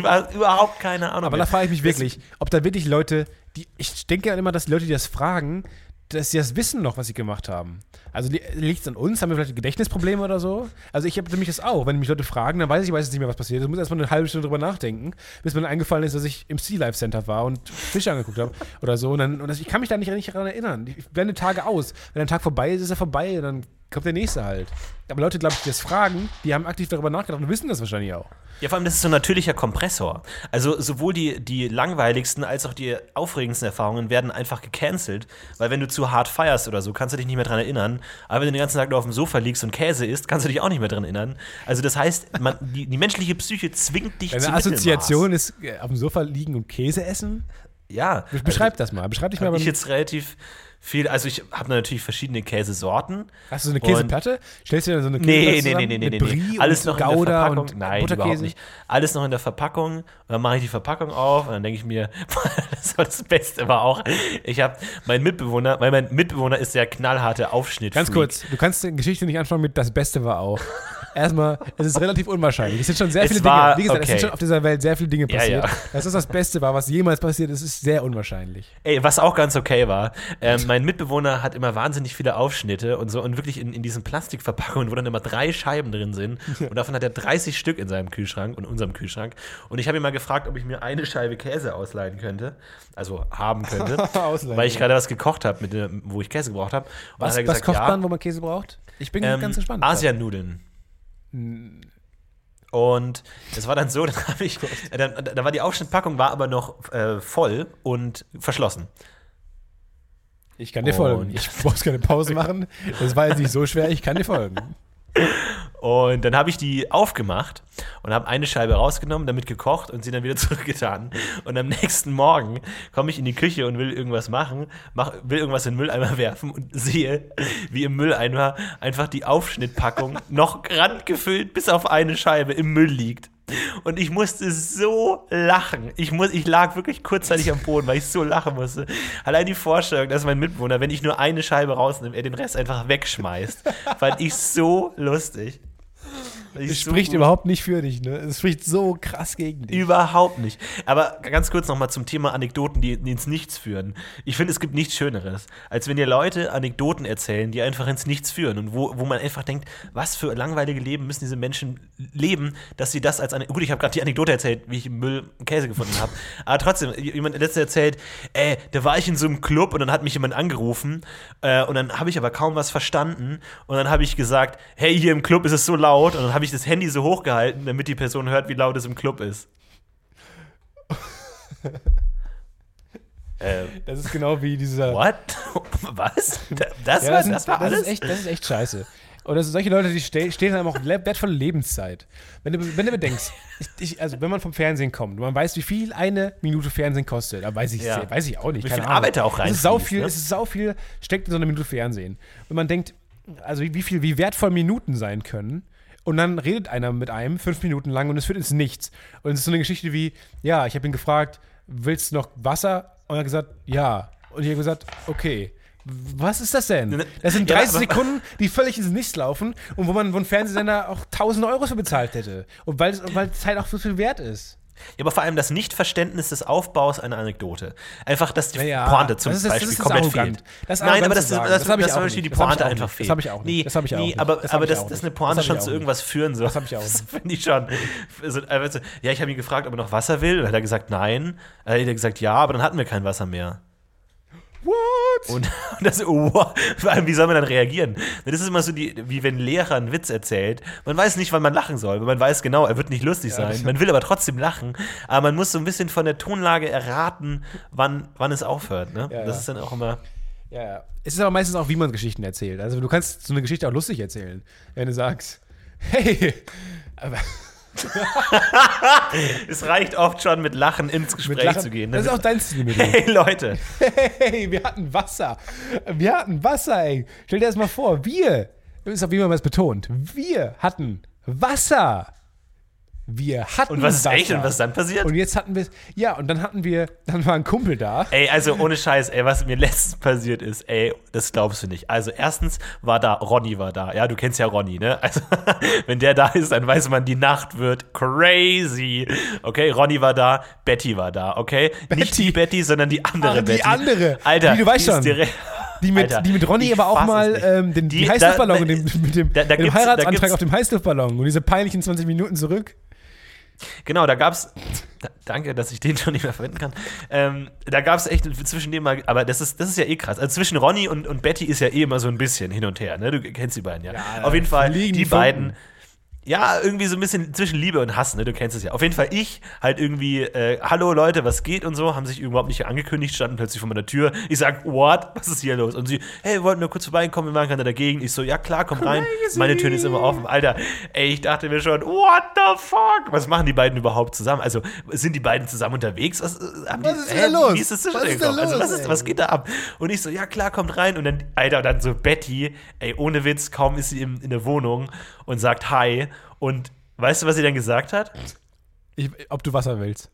war überhaupt keine Ahnung.
Aber
mehr.
da frage ich mich wirklich, ob da wirklich Leute, die, ich denke ja immer, dass die Leute, die das fragen, dass sie das wissen noch, was sie gemacht haben. Also liegt es an uns? Haben wir vielleicht Gedächtnisprobleme oder so? Also ich habe nämlich das auch. Wenn mich Leute fragen, dann weiß ich meistens nicht mehr, was passiert ist. Ich muss erstmal eine halbe Stunde drüber nachdenken, bis mir dann eingefallen ist, dass ich im Sea Life Center war und Fische angeguckt habe oder so. Und, dann, und das, ich kann mich da nicht, nicht daran erinnern. Ich blende Tage aus. Wenn ein Tag vorbei ist, ist er vorbei und dann kommt der nächste halt. Aber Leute, glaube ich, die das fragen, die haben aktiv darüber nachgedacht und wissen das wahrscheinlich auch.
Ja, vor allem, das ist so ein natürlicher Kompressor. Also sowohl die, die langweiligsten als auch die aufregendsten Erfahrungen werden einfach gecancelt, weil wenn du zu hart feierst oder so, kannst du dich nicht mehr dran erinnern. Aber wenn du den ganzen Tag nur auf dem Sofa liegst und Käse isst, kannst du dich auch nicht mehr dran erinnern. Also das heißt, man, die, die menschliche Psyche zwingt dich
Deine
zu
Assoziation ist äh, auf dem Sofa liegen und Käse essen?
Ja.
Be- Beschreib das mal. Beschreib dich mal.
Also, ich jetzt relativ viel, also ich habe natürlich verschiedene Käsesorten.
Hast du so eine Käseplatte? Stellst du dir so eine
Nee,
Käseplatte
nee,
zusammen
nee, nee, nee, nee.
Brie
Alles noch in der
Gouda
Verpackung. Nein, überhaupt nicht. Alles noch in der Verpackung. Und dann mache ich die Verpackung auf und dann denke ich mir, das war das Beste war auch, ich habe meinen Mitbewohner, weil mein Mitbewohner ist der knallharte Aufschnitt.
Ganz kurz, du kannst die Geschichte nicht anschauen mit das Beste war auch. erstmal, es ist relativ unwahrscheinlich. Es sind schon sehr
Es
viele
war-
Dinge, wie gesagt, es
okay.
sind schon auf dieser Welt sehr viele Dinge
Ja,
passiert.
ja.
Dass das das Beste war, was jemals passiert ist, ist sehr unwahrscheinlich.
Ey, was auch ganz okay war, ähm, mein Mitbewohner hat immer wahnsinnig viele Aufschnitte und so und wirklich in, in diesen Plastikverpackungen, wo dann immer drei Scheiben drin sind und davon hat er 30 Stück in seinem Kühlschrank und unserem Kühlschrank und ich habe ihn mal gefragt, ob ich mir eine Scheibe Käse ausleihen könnte, also haben könnte, weil ich gerade was gekocht habe, wo ich Käse gebraucht habe.
Was, was kocht
ja,
man, wo man Käse braucht? Ich bin
ähm,
ganz gespannt.
Asianudeln. Und es war dann so, dann habe ich, äh, dann, da war die Aufschnittpackung war aber noch äh, voll und verschlossen.
Ich kann dir folgen.
Und-
Ich muss keine Pause machen. Das war jetzt nicht so schwer, ich kann dir folgen.
Und dann habe ich die aufgemacht und habe eine Scheibe rausgenommen, damit gekocht und sie dann wieder zurückgetan. Und am nächsten Morgen komme ich in die Küche und will irgendwas machen, mach, will irgendwas in den Mülleimer werfen und sehe, wie im Mülleimer einfach die Aufschnittpackung noch randgefüllt bis auf eine Scheibe im Müll liegt. Und ich musste so lachen. Ich, muss, ich lag wirklich kurzzeitig am Boden, weil ich so lachen musste. Allein die Vorstellung, dass mein Mitbewohner, wenn ich nur eine Scheibe rausnehme, er den Rest einfach wegschmeißt, fand ich so lustig.
Es
so
spricht
gut.
überhaupt nicht für dich, ne? Es spricht so krass gegen dich.
Überhaupt nicht. Aber ganz kurz nochmal zum Thema Anekdoten, die, ins Nichts führen. Ich finde, es gibt nichts Schöneres, als wenn dir Leute Anekdoten erzählen, die einfach ins Nichts führen und wo, wo man einfach denkt, was für langweilige Leben müssen diese Menschen leben, dass sie das als eine. Gut, ich habe gerade die Anekdote erzählt, wie ich im Müll Käse gefunden habe. Aber trotzdem, jemand hat letztens erzählt, ey, da war ich in so einem Club und dann hat mich jemand angerufen äh, und dann habe ich aber kaum was verstanden und dann habe ich gesagt, hey, hier im Club ist es so laut und dann habe ich das Handy so hochgehalten, damit die Person hört, wie laut es im Club ist. äh,
Das ist genau wie dieser.
what? Was? Da- Das,
Ja,
war,
das,
das,
ist,
war
das,
alles?
ist echt, das ist echt scheiße. Und das sind solche Leute, die ste stehen haben auch le- wertvolle Lebenszeit. Wenn du, wenn du bedenkst, ich, ich, also wenn man vom Fernsehen kommt und man weiß, wie viel eine Minute Fernsehen kostet, da weiß ich,
Ja.
weiß ich auch nicht.
Wie viel. Arbeit auch
Es ist sau viel,
ne?
es ist sau viel, steckt in so einer Minute Fernsehen. Wenn man denkt, also wie viel, wie wertvoll Minuten sein können. Und dann redet einer mit einem fünf Minuten lang und es führt ins Nichts. Und es ist so eine Geschichte wie, ja, ich habe ihn gefragt, willst du noch Wasser? Und er hat gesagt, ja. Und ich habe gesagt, okay. Was ist das denn? Das sind
Ja,
30
aber-
Sekunden, die völlig ins Nichts laufen und wo man wo ein Fernsehsender auch 1000 Euro für bezahlt hätte. Und weil es weil halt auch so viel wert ist.
Ja, aber vor allem das Nichtverständnis des Aufbaus einer Anekdote. Einfach, dass die
Naja,
Pointe zum
das ist- das
Beispiel komplett
arrogant.
fehlt.
Das
Nein, aber das, ist, das,
Das
das
auch
zum Beispiel die
Das
Pointe einfach
nicht. Das
fehlt.
hab ich auch nicht.
Nee,
Das hab ich auch
nee,
nicht.
aber,
Das
aber
ich
das, das eine Pointe
Das
schon zu irgendwas führen soll.
Das hab ich auch
Das
nicht.
finde ich schon. Ja, ich habe ihn gefragt, ob er noch Wasser will. Und dann hat er gesagt, nein. Dann hat er gesagt, ja, aber dann hatten wir kein Wasser mehr.
What?
Und, das, oh, wow. Vor allem, wie soll man dann reagieren? Das ist immer so, die, wie wenn ein Lehrer einen Witz erzählt. Man weiß nicht, wann man lachen soll, weil man weiß genau, er wird nicht lustig sein. Man will aber trotzdem lachen. Aber man muss so ein bisschen von der Tonlage erraten, wann, wann es aufhört. Ne?
Ja,
das
ja.
ist dann auch immer.
Ja, ja. Es ist aber meistens auch, wie man Geschichten erzählt. Also du kannst so eine Geschichte auch lustig erzählen. Wenn du sagst, hey, aber
Es reicht oft schon, mit Lachen ins Gespräch
Lachen,
zu gehen.
das ist auch dein Stilmittel.
hey Leute,
Hey, wir hatten Wasser. Wir hatten Wasser, ey. Stell dir das mal vor. Wir, das ist auch wie man es betont, wir hatten Wasser. Wir hatten
und was ist echt und was ist dann passiert?
Und jetzt hatten wir ja, und dann hatten wir, dann war ein Kumpel da.
Ey, also ohne Scheiß, ey, was mir letztens passiert ist, ey, das glaubst du nicht. Also erstens war da, Ronny war da, ja, du kennst ja Ronny, ne? Also, wenn der da ist, dann weiß man, die Nacht wird crazy. Okay, Ronny war da, Betty war da, okay? Nicht
Betty.
die Betty, sondern die andere
Ach, die
Betty.
andere.
Alter,
Die, du weißt schon.
direkt-
Die mit,
Alter,
die mit Ronny aber auch mal
nicht.
ähm, den, die,
Die-
Heißluftballon
da-
den, mit dem,
da- da
mit dem
da
Heiratsantrag auf dem Heißluftballon und diese peinlichen 20 Minuten zurück.
Genau, da gab's. Da, danke, dass ich den schon nicht mehr verwenden kann. Ähm, da gab's echt zwischen dem mal, aber das ist, das ist ja eh krass. Also zwischen Ronny und, und Betty ist ja eh immer so ein bisschen hin und her, ne? Du kennst die beiden ja.
Ja,
Auf jeden Fall, die
Funken.
beiden. Ja, irgendwie so ein bisschen zwischen Liebe und Hass, ne? Du kennst es ja. Auf jeden Fall ich, halt irgendwie, äh, hallo Leute, was geht und so, haben sich überhaupt nicht angekündigt, standen plötzlich vor meiner Tür. Ich sag, what? Was ist hier los? Und sie, hey, wir wollten nur kurz vorbeikommen, wir waren gerade dagegen. Ich so, ja klar, komm rein.
Crazy.
Meine Tür ist immer offen. Alter, ey, ich dachte mir schon, what the fuck? Was machen die beiden überhaupt zusammen? Also, sind die beiden zusammen unterwegs? Was, äh, haben
Was
die,
ist denn da los?
Wie ist das
Was ist
gekommen? Also,
los,
was, ist, was geht da ab? Und ich so, ja klar, kommt rein. Und dann, Alter, dann so Betty, ey, ohne Witz, kaum ist sie in, in der Wohnung und sagt Hi. Und weißt du, was sie dann gesagt hat?
Ich, ob du Wasser willst.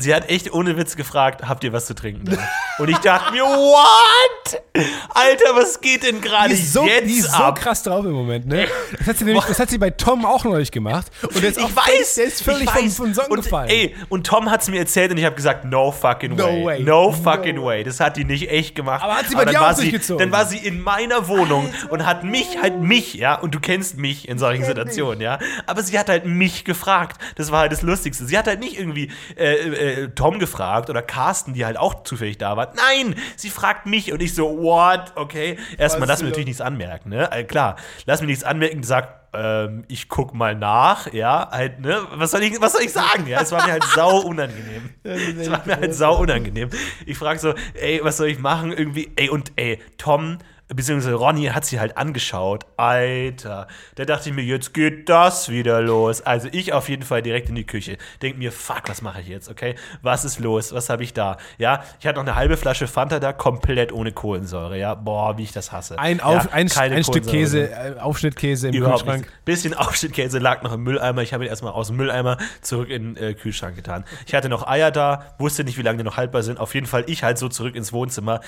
Sie hat echt ohne Witz gefragt, habt ihr was zu trinken? da? Und ich dachte mir, what? Alter, was geht denn gerade
so,
jetzt
die ist so
ab?
krass drauf im Moment, ne? Das hat sie, nämlich, das hat sie bei Tom auch neulich gemacht. Und jetzt auch
Ich weiß,
der ist völlig vom, vom Song
und,
gefallen.
Ey, und Tom hat es mir erzählt und ich habe gesagt, no fucking
No
way.
way.
No
No
fucking
way.
way. Das hat die nicht echt gemacht.
Aber hat sie bei
dann
dir auch durchgezogen?
Dann war sie in meiner Wohnung und hat mich, halt mich, ja, und du kennst mich in solchen Situationen, ja. Aber sie hat halt mich gefragt. Das war halt das Lustigste. Sie hat halt nicht irgendwie äh, äh, Tom gefragt oder Carsten, die halt auch zufällig da war. Nein, sie fragt mich und ich so, what? Okay. Erstmal, lass mir natürlich nichts anmerken, ne? Also klar, lass mir nichts anmerken, sag, ähm, ich guck mal nach, ja, halt, ne? Was soll ich, was soll ich sagen? Ja, es war mir halt sau unangenehm. Es war mir halt sau unangenehm. Ich frage so, ey, was soll ich machen? Irgendwie, ey, und ey, Tom, beziehungsweise Ronny hat sie halt angeschaut. Alter, da dachte ich mir, jetzt geht das wieder los. Also ich auf jeden Fall direkt in die Küche. Denk mir, fuck, was mache ich jetzt, okay? Was ist los? Was habe ich da? Ja, ich hatte noch eine halbe Flasche Fanta da, komplett ohne Kohlensäure, ja. Boah, wie ich das hasse.
Ein,
ja,
auf, ein,
keine
ein Stück Käse, äh, Aufschnittkäse im
Überhaupt
Kühlschrank.
nicht. Bisschen Aufschnittkäse lag noch im Mülleimer. Ich habe ihn erstmal aus dem Mülleimer zurück in den äh, Kühlschrank getan. Ich hatte noch Eier da, wusste nicht, wie lange die noch haltbar sind. Auf jeden Fall ich halt so zurück ins Wohnzimmer.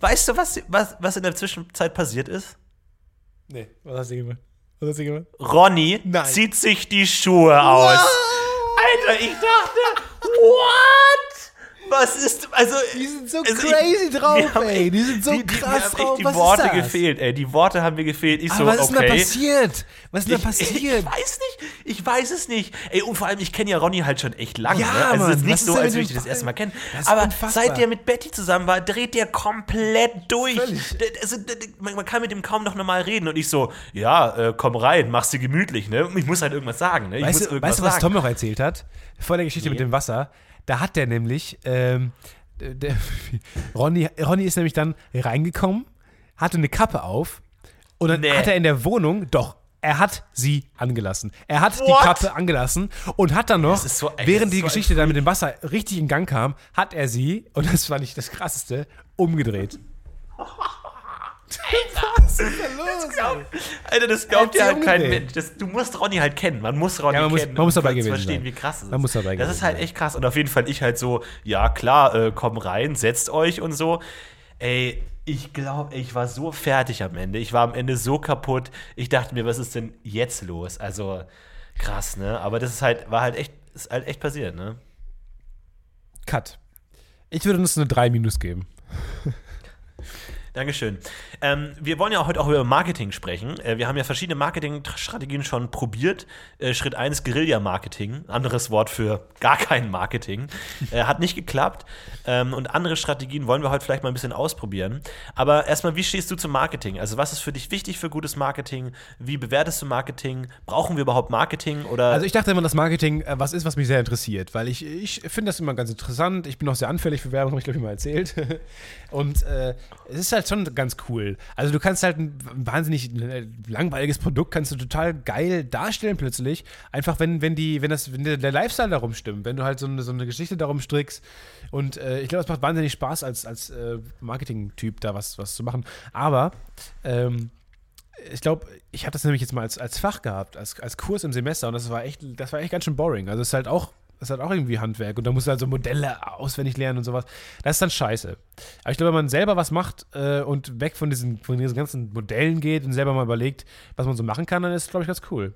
Weißt du, was, was, was in der Zwischenzeit passiert ist?
Nee, was hast du gemacht? Was hast du gemacht?
Ronny
Nein.
zieht sich die Schuhe aus. Alter, ich dachte, what? Was ist, also.
Die sind so
also
crazy drauf,
mir haben
ey. Die sind so
die, die,
krass
haben
drauf.
Die
Was
Worte gefehlt, ey. Die Worte haben mir gefehlt. Ich
Aber
so,
was ist denn
okay.
da passiert? Was ist denn da
Ich,
passiert?
ich weiß nicht, ich weiß es nicht. Ey, und vor allem, ich kenne ja Ronny halt schon echt lange.
Ja,
ne? Also es
Mann,
ist nicht so,
denn
als würde ich das erste Mal kennen. Aber
unfassbar.
seit der mit Betty zusammen war, dreht der komplett durch.
Völlig.
Also, man, man kann mit dem kaum noch normal reden. Und ich so, ja, äh, komm rein, mach's dir gemütlich, ne? Ich muss halt irgendwas sagen, ne? Ich
Weißt
muss
du,
irgendwas
weißt du, was
sagen.
Tom noch erzählt hat? Vor der Geschichte
Nee.
mit dem Wasser. Da hat der nämlich, ähm, der, Ronny, Ronny ist nämlich dann reingekommen, hatte eine Kappe auf und dann
Nee.
hat er in der Wohnung, doch, er hat sie angelassen. Er hat die
What?
Kappe angelassen und hat dann noch,
so- ey,
während die
so
Geschichte dann mit dem Wasser richtig in Gang kam, hat er sie, und das war nicht das Krasseste, umgedreht. Was ist da los?
Glaub- Alter, das glaubt ja halt kein. Mensch. Das, du musst Ronny halt kennen. Man muss Ronny
Ja, man muss-
kennen.
man muss dabei gewesen
verstehen,
sein.
wie krass es ist.
Man muss dabei
Das ist halt echt krass. Und auf jeden Fall ich halt so, ja klar, äh, komm rein, setzt euch und so. Ey, ich glaube, ich war so fertig am Ende. Ich war am Ende so kaputt. Ich dachte mir, was ist denn jetzt los? Also krass, ne? Aber das ist halt, war halt echt, ist halt echt passiert, ne?
Cut. Ich würde uns eine 3 Minus geben.
Dankeschön. Ähm, wir wollen ja heute auch über Marketing sprechen. Äh, wir haben ja verschiedene Marketingstrategien schon probiert. Äh, Schritt 1 Guerilla-Marketing, anderes Wort für gar kein Marketing. Äh, hat nicht geklappt. Ähm, und andere Strategien wollen wir heute vielleicht mal ein bisschen ausprobieren. Aber erstmal, wie stehst du zum Marketing? Also, was ist für dich wichtig für gutes Marketing? Wie bewertest du Marketing? Brauchen wir überhaupt Marketing? Oder
Also ich dachte immer, dass Marketing äh, was ist, was mich sehr interessiert, weil ich, ich finde das immer ganz interessant. Ich bin auch sehr anfällig für Werbung, habe ich glaube ich mal erzählt. Und äh, es ist halt schon ganz cool. Also du kannst halt ein wahnsinnig äh, langweiliges Produkt kannst du total geil darstellen plötzlich. Einfach wenn, wenn die, wenn das, wenn der, Lifestyle darum stimmt, wenn du halt so eine, so eine Geschichte darum strickst. Und äh, ich glaube, es macht wahnsinnig Spaß als, als äh, Marketing-Typ da was, was zu machen. Aber ähm, ich glaube, ich habe das nämlich jetzt mal als, als Fach gehabt, als, als Kurs im Semester und das war echt, das war echt ganz schön boring. Also es ist halt auch, ist halt auch irgendwie Handwerk und da musst du halt so Modelle auswendig lernen und sowas. Das ist dann scheiße. Aber ich glaube, wenn man selber was macht äh, und weg von diesen, von diesen ganzen Modellen geht und selber mal überlegt, was man so machen kann, dann ist es, glaube ich, ganz cool.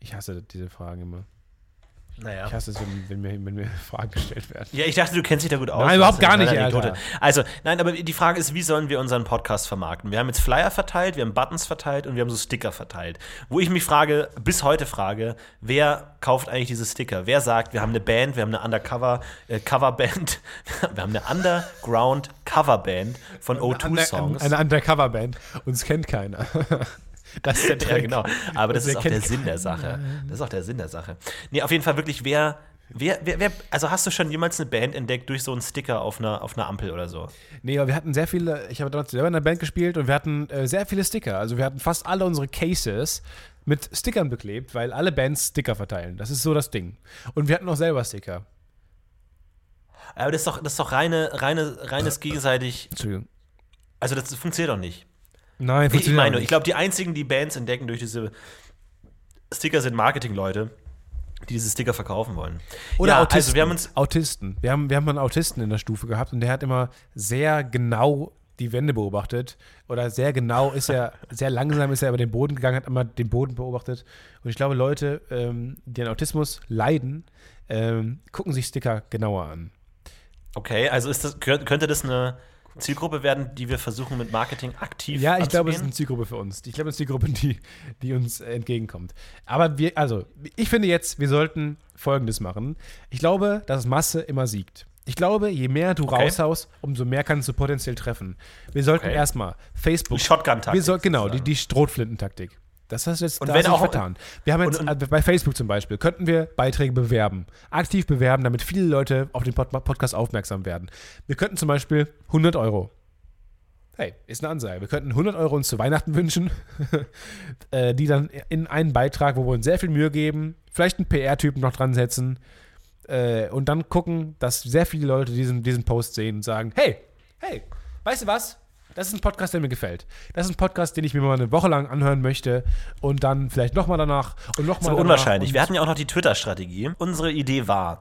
Ich hasse diese Fragen immer.
Naja.
Ich hasse es, wenn, wenn, mir, wenn mir Fragen gestellt werden.
Ja, ich dachte, du kennst dich da gut aus.
Nein, überhaupt gar
eine
nicht,
Anekdote.
Alter.
Also, nein, aber die Frage ist, wie sollen wir unseren Podcast vermarkten? Wir haben jetzt Flyer verteilt, wir haben Buttons verteilt und wir haben so Sticker verteilt. Wo ich mich frage, bis heute frage, wer kauft eigentlich diese Sticker? Wer sagt, wir haben eine Band, wir haben eine Undercover äh, Coverband, wir haben eine Underground Coverband von O2 Songs.
Eine Undercover-Band. Uns kennt keiner. Das ist der
Ja, genau. Aber das ist auch der Sinn der Sache. Das ist auch der Sinn der Sache. Nee, auf jeden Fall wirklich, wer, wer, wer, wer also hast du schon jemals eine Band entdeckt durch so einen Sticker auf einer, auf einer Ampel oder so?
Nee, aber wir hatten sehr viele, ich habe damals selber in einer Band gespielt und wir hatten äh, sehr viele Sticker. Also wir hatten fast alle unsere Cases mit Stickern beklebt, weil alle Bands Sticker verteilen. Das ist so das Ding. Und wir hatten auch selber Sticker.
Aber das ist doch, das ist doch reine, reine, reines gegenseitig.
Entschuldigung.
Also das funktioniert doch nicht.
Nein,
Ich meine, ich glaube, die einzigen, die Bands entdecken durch diese Sticker, sind Marketingleute. die diese Sticker verkaufen wollen.
Oder
ja,
Autisten.
also wir haben uns
Autisten. Wir haben, wir haben mal einen Autisten in der Stufe gehabt und der hat immer sehr genau die Wände beobachtet. Oder sehr genau ist er, sehr langsam ist er über den Boden gegangen, hat immer den Boden beobachtet. Und ich glaube, Leute, ähm, die an Autismus leiden, ähm, gucken sich Sticker genauer an.
Okay, also ist das, kö- könnte das eine Zielgruppe werden, die wir versuchen mit Marketing aktiv
Ja, ich glaube, es ist eine Zielgruppe für uns. Ich glaube, es ist eine Zielgruppe, die, die uns entgegenkommt. Aber wir, also, ich finde jetzt, wir sollten Folgendes machen. Ich glaube, dass Masse immer siegt. Ich glaube, je mehr du
Okay.
raushaust, umso mehr kannst du potenziell treffen. Wir sollten
Okay.
erstmal Facebook.
Die Shotgun-Taktik
Wir soll, genau, die, die Strohflintentaktik. Das hast du jetzt
Und
da
wenn auch-
vertan. Wir haben jetzt
und- und-
bei Facebook zum Beispiel, könnten wir Beiträge bewerben. Aktiv bewerben, damit viele Leute auf den Pod Podcast aufmerksam werden. Wir könnten zum Beispiel 100 Euro Hey, ist eine Ansage. Wir könnten 100 Euro uns zu Weihnachten wünschen, äh, die dann in einen Beitrag, wo wir uns sehr viel Mühe geben, vielleicht einen PR-Typen noch dran setzen äh, und dann gucken, dass sehr viele Leute diesen, diesen Post sehen und sagen, hey, hey, weißt du was? Das ist ein Podcast, der mir gefällt. Das ist ein Podcast, den ich mir mal eine Woche lang anhören möchte und dann vielleicht nochmal danach und nochmal
Das aber unwahrscheinlich. Wir hatten ja auch noch die Twitter-Strategie. Unsere Idee war,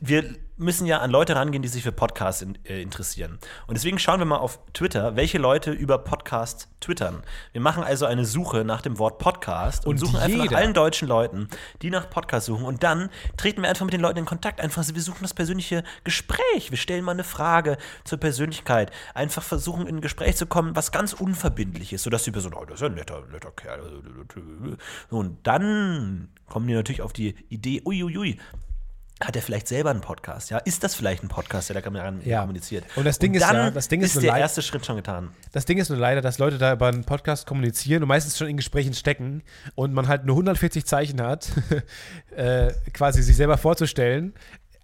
wir müssen ja an Leute rangehen, die sich für Podcasts in, äh, interessieren. Und deswegen schauen wir mal auf Twitter, welche Leute über Podcasts twittern. Wir machen also eine Suche nach dem Wort Podcast und,
Und
suchen einfach nach
jeder-
allen deutschen Leuten, die nach Podcasts suchen. Und dann treten wir einfach mit den Leuten in Kontakt. Einfach, wir suchen das persönliche Gespräch. Wir stellen mal eine Frage zur Persönlichkeit. Einfach versuchen, in ein Gespräch zu kommen, was ganz unverbindlich ist, sodass die Person, oh, das ist ja ein netter, netter Kerl. Und dann kommen die natürlich auf die Idee, uiuiui, hat er vielleicht selber einen Podcast? Ja, ist das vielleicht ein Podcast, der da
Ja.
kommuniziert?
Und das Ding ist
dann
ja- das Ding ist
ist
nur
der erste Schritt schon getan.
Das Ding ist nur leider, dass Leute da über einen Podcast kommunizieren und meistens schon in Gesprächen stecken und man halt nur 140 Zeichen hat, äh, quasi sich selber vorzustellen,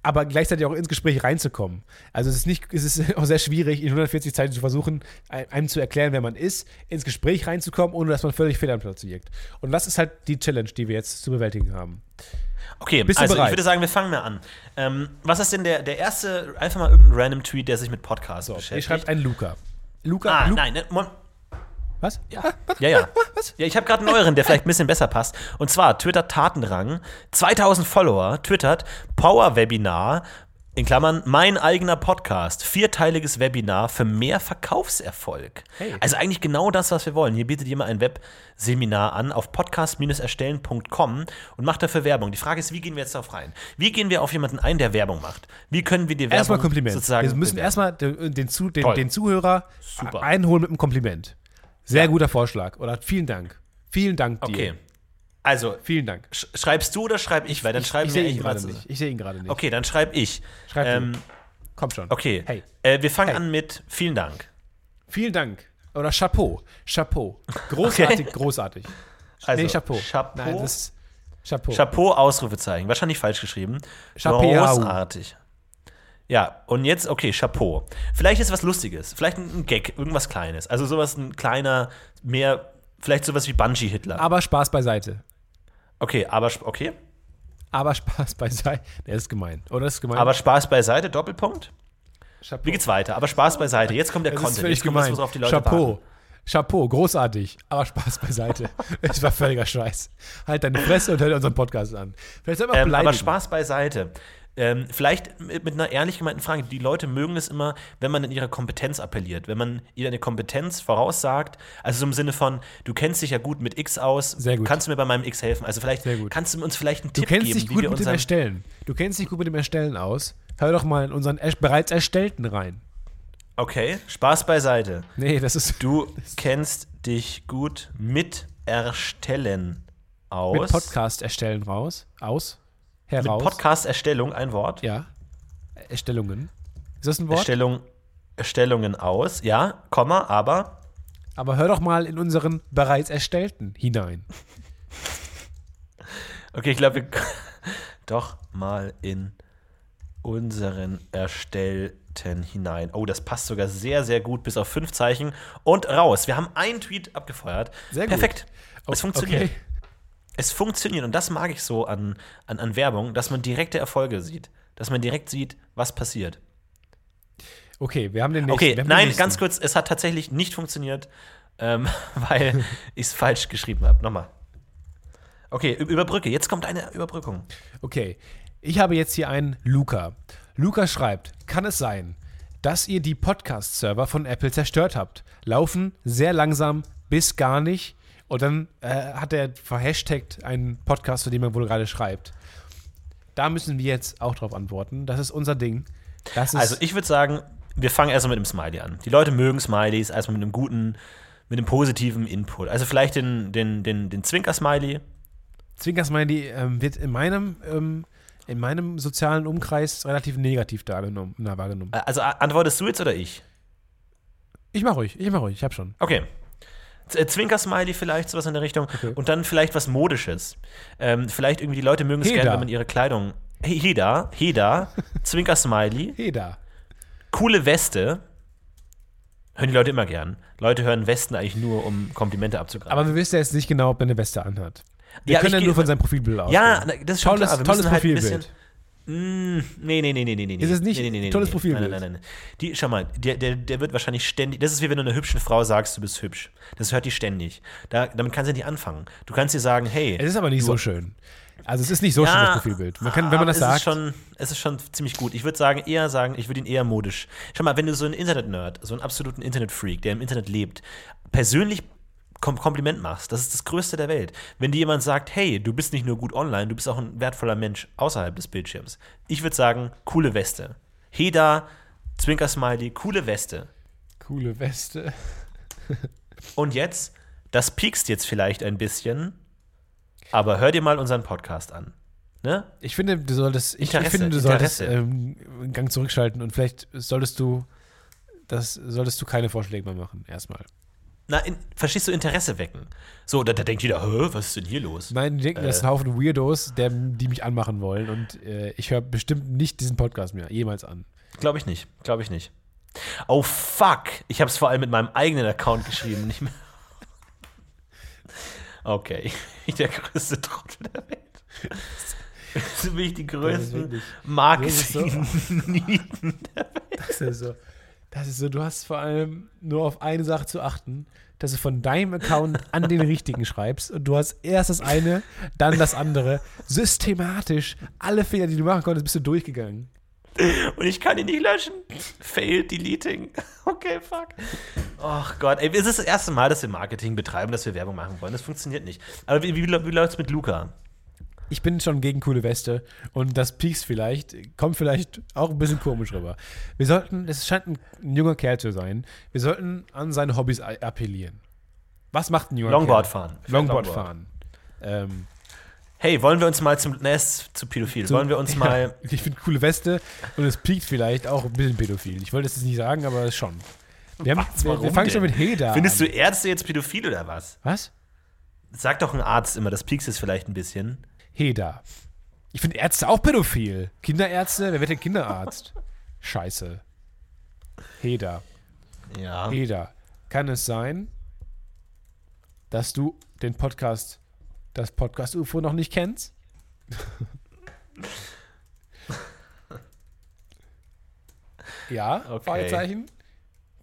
aber gleichzeitig auch ins Gespräch reinzukommen. Also es ist nicht, es ist auch sehr schwierig, in 140 Zeichen zu versuchen, ein- einem zu erklären, wer man ist, ins Gespräch reinzukommen, ohne dass man völlig fehl am Platz wirkt. Und das ist halt die Challenge, die wir jetzt zu bewältigen haben.
Okay,
Bist
also
bereit?
ich würde sagen, wir fangen mal an. Ähm, was ist denn der, der erste, einfach mal irgendein random Tweet, der sich mit Podcasts
So,
beschäftigt?
ich schreibt ein Luca. Luca,
ah,
Lu
nein, ne,
was?
Ja, ja. ja. ja ich habe gerade einen euren, der vielleicht ein bisschen besser passt. Und zwar Twitter Tatenrang, 2000 Follower, twittert Power Webinar, in Klammern, mein eigener Podcast, vierteiliges Webinar für mehr Verkaufserfolg.
Hey.
Also eigentlich genau das, was wir wollen. Hier bietet jemand ein Webseminar an auf podcast-erstellen.com und macht dafür Werbung. Die Frage ist, wie gehen wir jetzt darauf rein? Wie gehen wir auf jemanden ein, der Werbung macht? Wie können wir die Werbung
Erstmal Kompliment.
sozusagen
wir müssen
bewerben?
erstmal den, den, Zu- den,
Toll.
den Zuhörer
Super.
einholen mit einem Kompliment. Sehr
Ja.
guter Vorschlag. Oder vielen Dank. Vielen Dank dir.
Okay. Also,
Vielen Dank.
sch schreibst du oder schreib ich? Weil dann schreiben
ich
wir
sehe ihn gerade nicht. Ich sehe ihn gerade nicht.
Okay, dann schreib ich.
Schreib du.
ähm,
Komm schon.
Okay.
Hey.
Äh, wir fangen
Hey.
an mit vielen Dank.
Vielen Dank. Oder Chapeau. Chapeau. Großartig, großartig.
Also,
nee, Chapeau.
Chapeau?
Nein, das ist Chapeau.
Chapeau, Ausrufezeichen. Wahrscheinlich falsch geschrieben.
Chapeau.
Großartig. Ja, und jetzt, okay, Chapeau. Vielleicht ist was Lustiges. Vielleicht ein ein Gag, irgendwas Kleines. Also sowas, ein kleiner, mehr, vielleicht sowas wie Bungee-Hitler.
Aber Spaß beiseite.
Okay, aber, okay.
Aber Spaß beiseite. Der ist gemein. Oder ist gemein?
Aber Spaß beiseite, Doppelpunkt.
Chapeau.
Wie geht's weiter? Aber Spaß beiseite. Jetzt kommt der
Das ist
Content.
völlig
Jetzt kommt das,
gemein.
worauf die Leute
Chapeau.
warten.
Chapeau, großartig. Aber Spaß beiseite. Es war völliger Scheiß. Halt deine Fresse und hör dir unseren Podcast an. Vielleicht soll man
Ähm, aber. Spaß beiseite. Ähm, vielleicht mit, mit einer ehrlich gemeinten Frage. Die Leute mögen es immer, wenn man in ihre Kompetenz appelliert, wenn man ihr eine Kompetenz voraussagt. Also so im Sinne von, du kennst dich ja gut mit X aus,
Sehr gut.
kannst du mir bei meinem X helfen? Also vielleicht
gut.
kannst du uns vielleicht einen
Du
Tipp
kennst
geben,
dich
wie
gut
wir
mit dem Erstellen. Du kennst dich gut mit dem Erstellen aus. Hör doch mal in unseren er bereits Erstellten rein.
Okay, Spaß beiseite.
Nee, das ist
Du kennst dich gut mit Erstellen aus.
mit Podcast erstellen raus. Aus.
Mit
Heraus.
Podcast-Erstellung ein Wort.
Ja. Erstellungen. Ist das ein Wort?
Erstellung, Erstellungen aus, ja, Komma, aber
Aber hör doch mal in unseren bereits Erstellten hinein.
Okay, ich glaube, wir doch mal in unseren Erstellten hinein. Oh, das passt sogar sehr, sehr gut, bis auf fünf Zeichen. Und raus. Wir haben einen Tweet abgefeuert.
Sehr gut.
Perfekt. Es funktioniert.
Okay.
Es funktioniert. Und das mag ich so an, an, an Werbung, dass man direkte Erfolge sieht. Dass man direkt sieht, was passiert.
Okay, wir haben den nächsten.
Okay,
den
nein,
nächsten.
ganz kurz, es hat tatsächlich nicht funktioniert, ähm, weil ich es falsch geschrieben habe. Nochmal. Okay, Überbrücke. Jetzt kommt eine Überbrückung.
Okay, ich habe jetzt hier einen Luca. Luca schreibt, kann es sein, dass ihr die Podcast-Server von Apple zerstört habt? Laufen sehr langsam bis gar nicht. Und dann äh, hat er verhashtagt einen Podcast, zu dem er wohl gerade schreibt. Da müssen wir jetzt auch drauf antworten. Das ist unser Ding. Ist
Also ich würde sagen, wir fangen erstmal mit dem Smiley an. Die Leute mögen Smileys, erstmal mit einem guten, mit einem positiven Input. Also vielleicht den, den, den, den Zwinker-Smiley.
Zwinkersmiley ähm, wird in meinem, ähm, in meinem sozialen Umkreis relativ negativ na, wahrgenommen.
Äh, Also antwortest du jetzt oder ich?
Ich mach ruhig, ich mach ruhig, ich hab schon.
Okay. Äh, Zwinker-Smiley vielleicht, sowas in der Richtung. Und dann vielleicht was Modisches. Ähm, vielleicht irgendwie die Leute mögen es
Heda.
gerne, wenn man ihre Kleidung. He- Heda, Heda, Zwinker-Smiley,
Hey da.
coole Weste. Hören die Leute immer gern. Leute hören Westen eigentlich nur, um Komplimente abzugreifen.
Aber wir wissen ja jetzt nicht genau, ob er eine Weste anhat. Wir
Ja,
können ja nur von seinem Profilbild aus.
ja, das ist schon
tolles,
klar. Wir
tolles
halt
Profilbild.
Mm, nee, nee, nee, nee, nee, nee.
Ist es nicht?
Nee, nee, nee,
Tolles
nee.
Profilbild.
Nein, nein, nein. Die, schau mal, der, der, der wird wahrscheinlich ständig. Das ist wie wenn du einer hübschen Frau sagst, du bist hübsch. Das hört die ständig. Da, damit kannst du nicht anfangen. Du kannst ihr sagen, hey.
Es ist aber nicht
du-
so schön. Also es ist nicht so schön, das Profilbild. Man kann, wenn man das
aber
sagt,
es Ist schon, es ist schon ziemlich gut. Ich würde sagen, eher sagen, ich würde ihn eher modisch. Schau mal, wenn du so einen Internet-Nerd, so einen absoluten Internet-Freak, der im Internet lebt, persönlich Kompliment machst, das ist das Größte der Welt. Wenn dir jemand sagt, hey, du bist nicht nur gut online, du bist auch ein wertvoller Mensch außerhalb des Bildschirms. Ich würde sagen, coole Weste. Heda, Zwinker-Smiley, coole Weste.
coole Weste.
Und jetzt, das piekst jetzt vielleicht ein bisschen, aber hör dir mal unseren Podcast an. Ne?
Ich finde, du solltest, ich, ich finde, du solltest ähm, einen Gang zurückschalten und vielleicht solltest du, das solltest du keine Vorschläge mehr machen, erstmal.
Na, in, verstehst du, Interesse wecken. So, da, da denkt jeder, Hä, was ist denn hier los?
Nein, die denken, das
Äh.
sind ein Haufen Weirdos, der, die mich anmachen wollen und äh, ich höre bestimmt nicht diesen Podcast mehr, jemals an.
Glaube ich nicht, glaube ich nicht. Oh fuck, ich habe es vor allem mit meinem eigenen Account geschrieben, nicht mehr. Okay, ich der größte Trottel der Welt. So bin ich die größten Marketing-Nieten.
Das ist so. Das ist so, du hast vor allem nur auf eine Sache zu achten, dass du von deinem Account an den richtigen schreibst und du hast erst das eine, dann das andere. Systematisch alle Fehler, die du machen konntest, bist du durchgegangen.
Und ich kann ihn nicht löschen. Failed deleting. Okay, fuck. Ach Gott, ey, es ist das erste Mal, dass wir Marketing betreiben, dass wir Werbung machen wollen. Das funktioniert nicht. Aber wie, wie, wie läuft es mit Luca?
Ich bin schon gegen coole Weste und das Peaks vielleicht, kommt vielleicht auch ein bisschen komisch rüber. Wir sollten, es scheint ein, ein junger Kerl zu sein, wir sollten an seine Hobbys appellieren. Was macht ein junger
Longboard
Kerl?
fahren.
Longboard fahren. Ähm,
Hey, wollen wir uns mal zum. Ne, ist zu pädophil.
So-
wollen wir uns mal.
Ja, ich finde coole Weste und es piekt vielleicht auch ein bisschen pädophil. Ich wollte es jetzt nicht sagen, aber es schon. Wir, haben,
Was,
wir, wir fangen schon
denn?
mit Heda
Findest
an.
du Ärzte jetzt pädophil oder was?
Was?
Sag doch ein Arzt immer, das piekst es vielleicht ein bisschen.
Heda. Ich finde Ärzte auch pädophil. Kinderärzte? Wer wird denn Kinderarzt? Scheiße. Heda.
Ja.
Heda. Kann es sein, dass du den Podcast, das Podcast UFO noch nicht kennst? ja,
Okay.
Fragezeichen.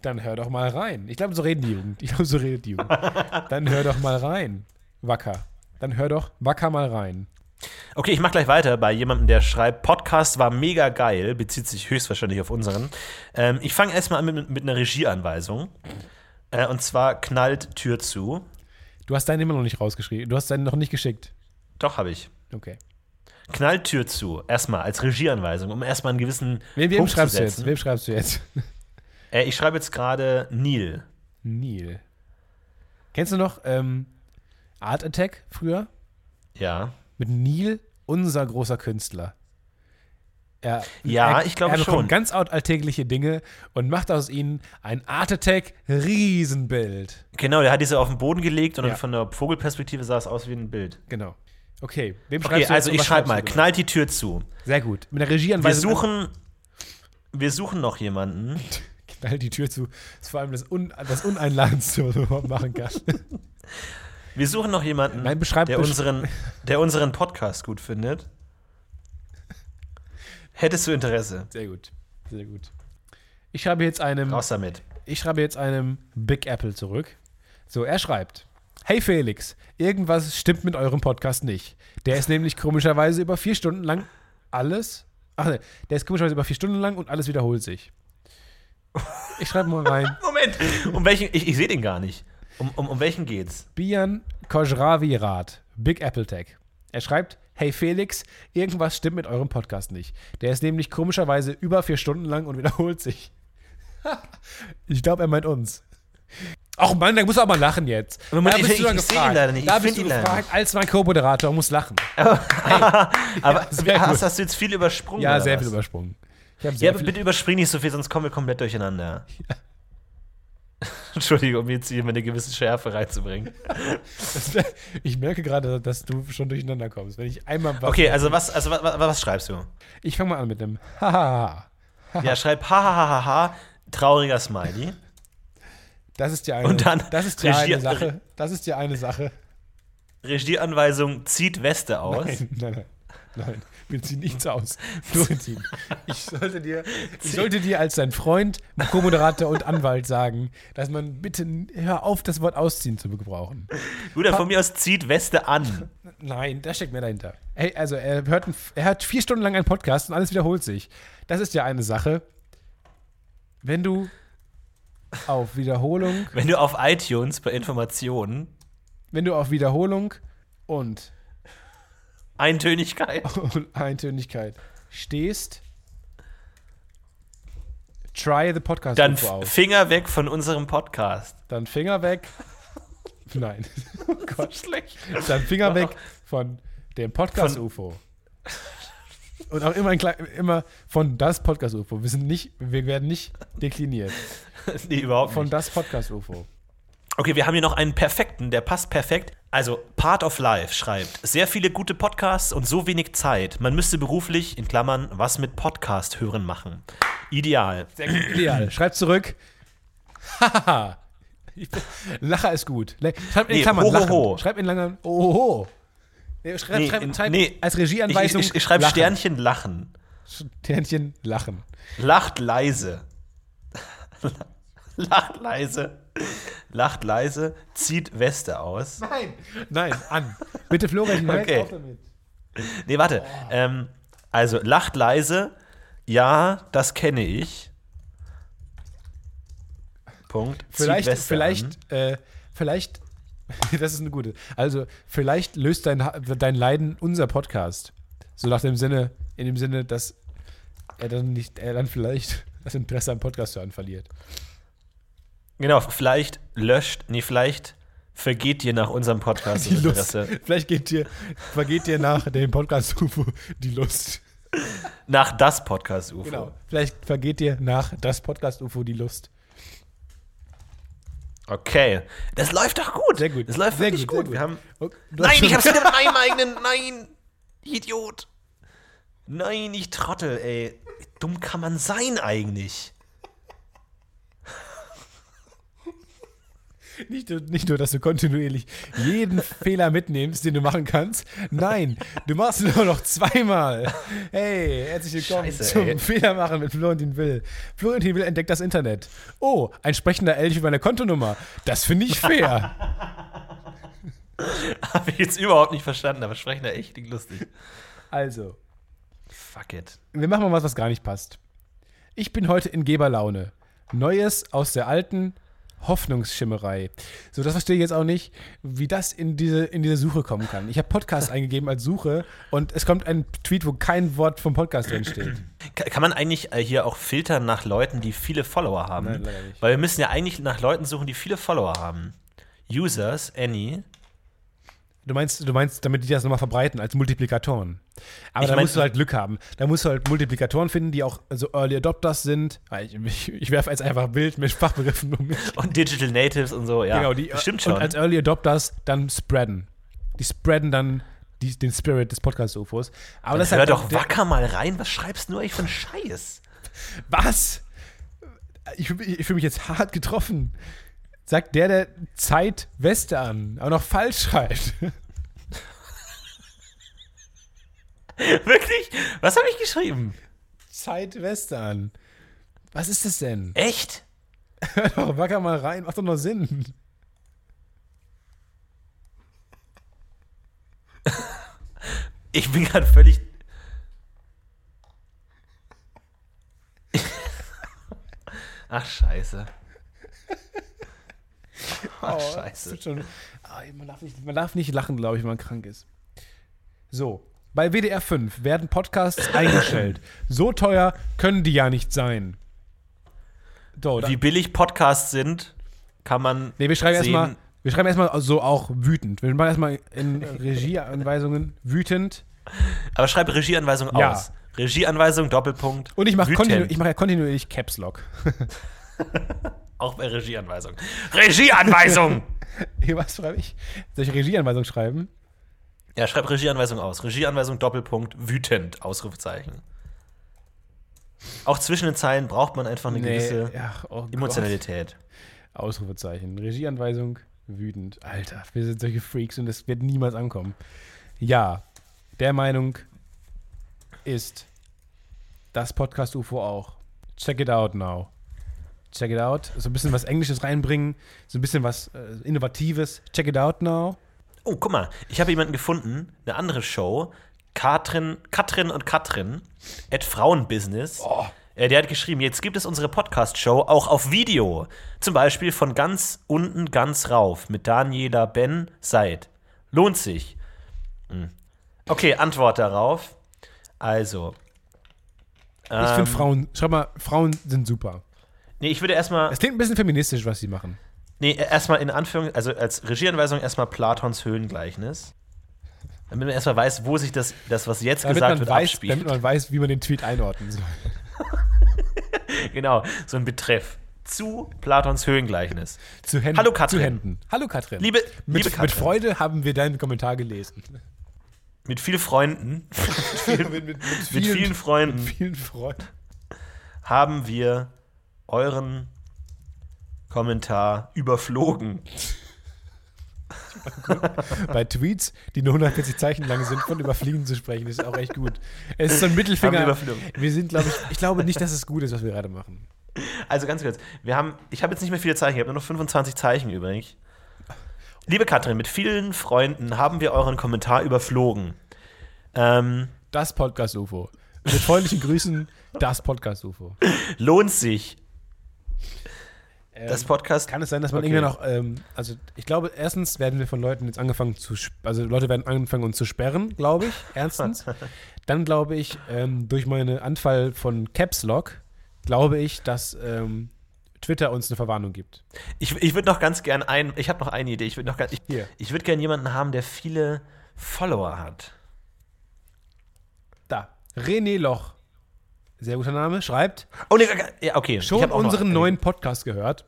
Dann hör doch mal rein. Ich glaube, so reden die Jugend. Ich glaube, so redet die Jugend. Dann hör doch mal rein. Wacker. Dann hör doch wacker mal rein.
Okay, ich mach gleich weiter bei jemandem, der schreibt, Podcast war mega geil, bezieht sich höchstwahrscheinlich auf unseren. Ähm, ich fange erstmal an mit, mit einer Regieanweisung. Äh, und zwar knallt Tür zu.
Du hast deinen immer noch nicht rausgeschrieben. Du hast deinen noch nicht geschickt.
Doch, habe ich.
Okay.
Knallt Tür zu. Erstmal als Regieanweisung, um erstmal einen gewissen
Wem, wem
Punkt
schreibst
zu
du jetzt?
setzen.
Wem schreibst du jetzt?
Äh, ich schreibe jetzt gerade Neil.
Neil. Kennst du noch ähm, Art Attack früher?
Ja.
Mit Neil, unser großer Künstler. Er,
Ja,
er,
ich glaube
er bekommt
schon.
ganz out- alltägliche Dinge und macht aus ihnen ein Art Attack Riesenbild.
Genau, der hat diese auf den Boden gelegt und
Ja.
von der Vogelperspektive sah es aus wie ein Bild.
Genau. Okay, wem
Okay,
schreibst du
also ich schreibe mal, knallt die Tür zu.
Sehr gut. Mit der
Wir
Regieanweisung.
suchen, wir suchen noch jemanden.
Knall die Tür zu. Das ist vor allem das, Un das Uneinladendste, was man überhaupt machen kann.
Wir suchen noch jemanden,
Nein, beschreib-
der, unseren, der unseren Podcast gut findet. Hättest du Interesse?
Sehr gut. Sehr gut. Ich schreibe jetzt einem.
Raus damit.
Ich schreibe jetzt einem Big Apple zurück. So, er schreibt: Hey Felix, irgendwas stimmt mit eurem Podcast nicht. Der ist nämlich komischerweise über vier Stunden lang alles. Ach ne, der ist komischerweise über vier Stunden lang und alles wiederholt sich. Ich schreibe mal rein.
Moment, um welchen, ich, ich sehe den gar nicht. Um, um, um welchen geht's?
Bian Kojravi-Rat, Big Apple Tech. Er schreibt, hey Felix, irgendwas stimmt mit eurem Podcast nicht. Der ist nämlich komischerweise über vier Stunden lang und wiederholt sich. ich glaube, er meint uns. Ach Mann, da muss auch mal lachen jetzt.
Moment,
da bist
ich-
du
ich
gefragt.
leider nicht. Ich
Da
find
bist du gefragt, als mein Co-Moderator muss lachen.
Aber
sehr
hast, hast du jetzt viel übersprungen?
Ja, sehr
was?
viel übersprungen. Ich
Ja,
sehr viel
bitte überspring nicht so viel, sonst kommen wir komplett durcheinander. Entschuldigung, um jetzt hier eine gewisse Schärfe reinzubringen.
Ich merke gerade, dass du schon durcheinander kommst. Wenn ich einmal
Okay, also was, also was, was, was schreibst du?
Ich fange mal an mit einem Hahaha.
Ja, schreib hahaha, trauriger Smiley.
Das ist ja eine,
Und dann
das ist ja
Regie-
eine Sache. Das ist ja eine Sache.
Regieanweisung, zieht Weste aus.
Nein, nein, nein. Nein, wir ziehen nichts aus. Florentin, ich sollte dir, ich sollte dir als dein Freund, Co-Moderator und Anwalt sagen, dass man bitte hör auf, das Wort ausziehen zu gebrauchen.
Dann von mir aus zieht Weste an.
Nein, da steckt mehr dahinter. Hey, also er hört, er hört vier Stunden lang einen Podcast und alles wiederholt sich. Das ist ja eine Sache. Wenn du auf Wiederholung,
Wenn du auf iTunes bei Informationen
wenn du auf Wiederholung und,
Eintönigkeit.
und Eintönigkeit stehst, try the podcast
Dann. Finger weg von unserem Podcast.
Dann Finger weg. Nein. Oh Gott.
Schlecht.
Dann Finger weg von dem Podcast UFO. Und auch immer, ein klein, immer von das Podcast UFO. Wir sind nicht, wir werden nicht dekliniert.
nee, überhaupt
Von
nicht.
das Podcast UFO.
Okay, wir haben hier noch einen perfekten, der passt perfekt. Also, Part of Life schreibt, sehr viele gute Podcasts und so wenig Zeit. Man müsste beruflich, in Klammern, was mit Podcast hören machen. Ideal.
Sehr gut. Ideal. Schreib zurück. Hahaha. Ich Lacher ist gut. Le- Schreib in
Nee,
Klammern.
ho, ho, ho.
Schreib in Langen. Oho. Nee, schreib,
Nee,
schreib,
in-
schreib
nee.
als
Ich,
Regieanweisung.
ich, ich schreibe
lachen.
Sternchen lachen.
Sternchen lachen.
Lacht leise. Lacht leise. Lacht leise. Zieht Weste aus.
Nein. Nein, an. Bitte Florian,
Okay.
auf damit.
Nee, warte. Ähm, also, lacht leise. Ja, das kenne ich. Punkt. Zieht
Vielleicht,
Weste
vielleicht, äh, vielleicht, das ist eine gute. Also, vielleicht löst dein, dein Leiden unser Podcast. So nach dem Sinne, in dem Sinne, dass er dann nicht, er dann vielleicht das Interesse am Podcast hören verliert.
Genau, vielleicht löscht, nee, vielleicht vergeht dir nach unserem Podcast
Die Lust.
Interesse.
Vielleicht geht dir, vergeht dir nach dem Podcast UFO die Lust.
Nach das Podcast UFO.
Genau. Vielleicht vergeht dir nach das Podcast UFO die Lust.
Okay. Das läuft doch gut.
Sehr gut.
Das läuft
Sehr
wirklich
gut,
gut.
gut.
Wir haben
Oh, du hast
Nein, ich hab's wieder mit meinem eigenen. Nein, Idiot. Nein, ich Trottel, ey. Wie dumm kann man sein eigentlich?
Nicht, nur- nicht nur, dass du kontinuierlich jeden Fehler mitnimmst, den du machen kannst. Nein, du machst ihn nur noch zweimal. Hey, herzlich willkommen
Scheiße,
zum
ey.
Fehlermachen mit Florentin Will. Florentin Will entdeckt das Internet. Oh, ein sprechender Elch über meine Kontonummer. Das finde ich fair.
Habe ich jetzt überhaupt nicht verstanden, aber sprechen da echt klingt lustig.
Also,
Fuck it.
wir machen mal was, was gar nicht passt. Ich bin heute in Geberlaune. Neues aus der alten Hoffnungsschimmerei. So, das verstehe ich jetzt auch nicht, wie das in diese, in diese Suche kommen kann. Ich habe Podcast eingegeben als Suche und es kommt ein Tweet, wo kein Wort vom Podcast drin steht.
Ka- Kann man eigentlich äh, hier auch filtern nach Leuten, die viele Follower haben?
Nein, leider nicht.
Weil wir müssen ja eigentlich nach Leuten suchen, die viele Follower haben. Users, Any.
Du meinst, du meinst, damit die das nochmal verbreiten als Multiplikatoren. Aber
Ich
da musst du halt Glück haben. Da musst du halt Multiplikatoren finden, die auch so Early Adopters sind. Ich, ich, ich werfe jetzt einfach Bild mit Fachbegriffen um mich.
Und Digital Natives und so, ja.
genau, die
Stimmt schon.
Und als Early Adopters dann spreaden. Die spreaden dann die, den Spirit des Podcast-UFOs. Aber das ist
Hör
halt
doch wacker mal rein. Was schreibst du eigentlich für einen Scheiß?
Was? Ich, ich fühle mich jetzt hart getroffen sagt der, der Zeitweste an, aber noch falsch schreibt.
Wirklich? Was habe ich geschrieben?
Zeitweste an. Was ist das denn?
Echt?
Hör doch, mal rein, macht doch noch Sinn.
Ich bin gerade völlig. Ach, scheiße.
Oh,
scheiße.
Schon, Ah, man, darf nicht, man darf nicht lachen, glaube ich, wenn man krank ist. So, bei WDR 5 werden Podcasts eingestellt. So teuer können die ja nicht sein. So,
Wie billig Podcasts sind, kann man.
nee, wir schreiben erstmal, wir schreiben erstmal so auch wütend. Wir machen erstmal in Regieanweisungen wütend.
Aber schreib Regieanweisung
Ja.
aus. Regieanweisung, Doppelpunkt.
Und ich mache mach ja kontinuierlich Caps Lock.
Auch bei Regieanweisung. Regieanweisung!
Was schreibe ich? Soll ich Regieanweisung schreiben?
ja, schreib Regieanweisung aus. Regieanweisung, Doppelpunkt, wütend, Ausrufezeichen. Auch zwischen den Zeilen braucht man einfach eine gewisse
ja, oh Gott.
Emotionalität.
Ausrufezeichen. Regieanweisung, wütend. Alter, wir sind solche Freaks und das wird niemals ankommen. Ja, der Meinung ist das Podcast UFO auch. Check it out now. Check it out. So ein bisschen was Englisches reinbringen, so ein bisschen was äh, Innovatives. Check it out now.
Oh, guck mal, ich habe jemanden gefunden, eine andere Show, Katrin, Katrin und Katrin, at Frauenbusiness. Äh, Der hat geschrieben, jetzt gibt es unsere Podcast-Show auch auf Video. Zum Beispiel von ganz unten ganz rauf mit Daniela Ben Seid. Lohnt sich. Hm. Okay, Antwort darauf. Also.
Ich
ähm,
finde Frauen, schreib mal, Frauen sind super.
Nee, ich würde erstmal.
Es klingt ein bisschen feministisch, was sie machen.
Nee, erstmal in Anführung, also als Regieanweisung erstmal Platons Höhlengleichnis. Damit man erstmal weiß, wo sich das, das was jetzt
Damit
gesagt wird,
weiß,
abspielt.
damit man weiß, wie man den Tweet einordnen soll.
Genau, so ein Betreff. Zu Platons Höhlengleichnis.
Zu Händen.
Hallo, Katrin.
Zu Händen. Hallo Katrin.
Liebe,
mit,
liebe Katrin,
mit Freude haben wir deinen Kommentar gelesen.
mit viel Freunden,
mit, mit, mit,
mit vielen Freunden
vielen Freunden.
haben wir euren Kommentar überflogen.
Bei Tweets, die nur 140 Zeichen lang sind, von überfliegen zu sprechen, ist auch echt gut. Es ist so ein Mittelfinger.
wir
sind, glaube ich, ich glaube nicht, dass es gut ist, was wir gerade machen.
Also ganz kurz, wir haben, ich habe jetzt nicht mehr viele Zeichen, ich habe nur noch 25 Zeichen übrig. Liebe Katrin, mit vielen Freunden haben wir euren Kommentar überflogen. Ähm,
Das Podcast UFO. Mit freundlichen Grüßen, das Podcast UFO.
lohnt sich. Das Podcast
Kann es sein, dass man
Okay.
irgendwann auch, ähm, also ich glaube, erstens werden wir von Leuten jetzt angefangen zu, also Leute werden angefangen uns zu sperren, glaube ich, erstens. Dann glaube ich, ähm, durch meinen Anfall von Caps Lock, glaube ich, dass ähm, Twitter uns eine Verwarnung gibt.
Ich, ich würde noch ganz gern ein, ich habe noch eine Idee. Ich würde noch ganz, ich,
Hier.
ich würde gern jemanden haben, der viele Follower hat.
Da. René Loch, sehr guter Name, schreibt,
Oh nee, ja, okay.
schon unseren neuen Podcast gehört.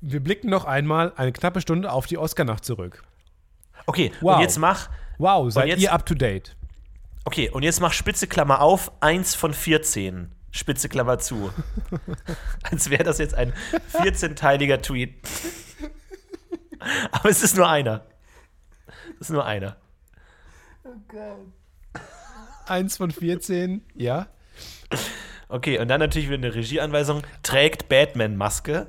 Wir blicken noch einmal eine knappe Stunde auf die Oscar-Nacht zurück.
Okay,
Wow.
und jetzt mach,
Wow, seid
jetzt-
ihr up to date?
okay, und jetzt mach Spitze Klammer auf, 1 von 14. Spitze Klammer zu. Als wäre das jetzt ein 14-teiliger Tweet. Aber es ist nur einer. Es ist nur einer.
Eins von 14, ja.
Okay, und dann natürlich wieder eine Regieanweisung. Trägt Batman-Maske.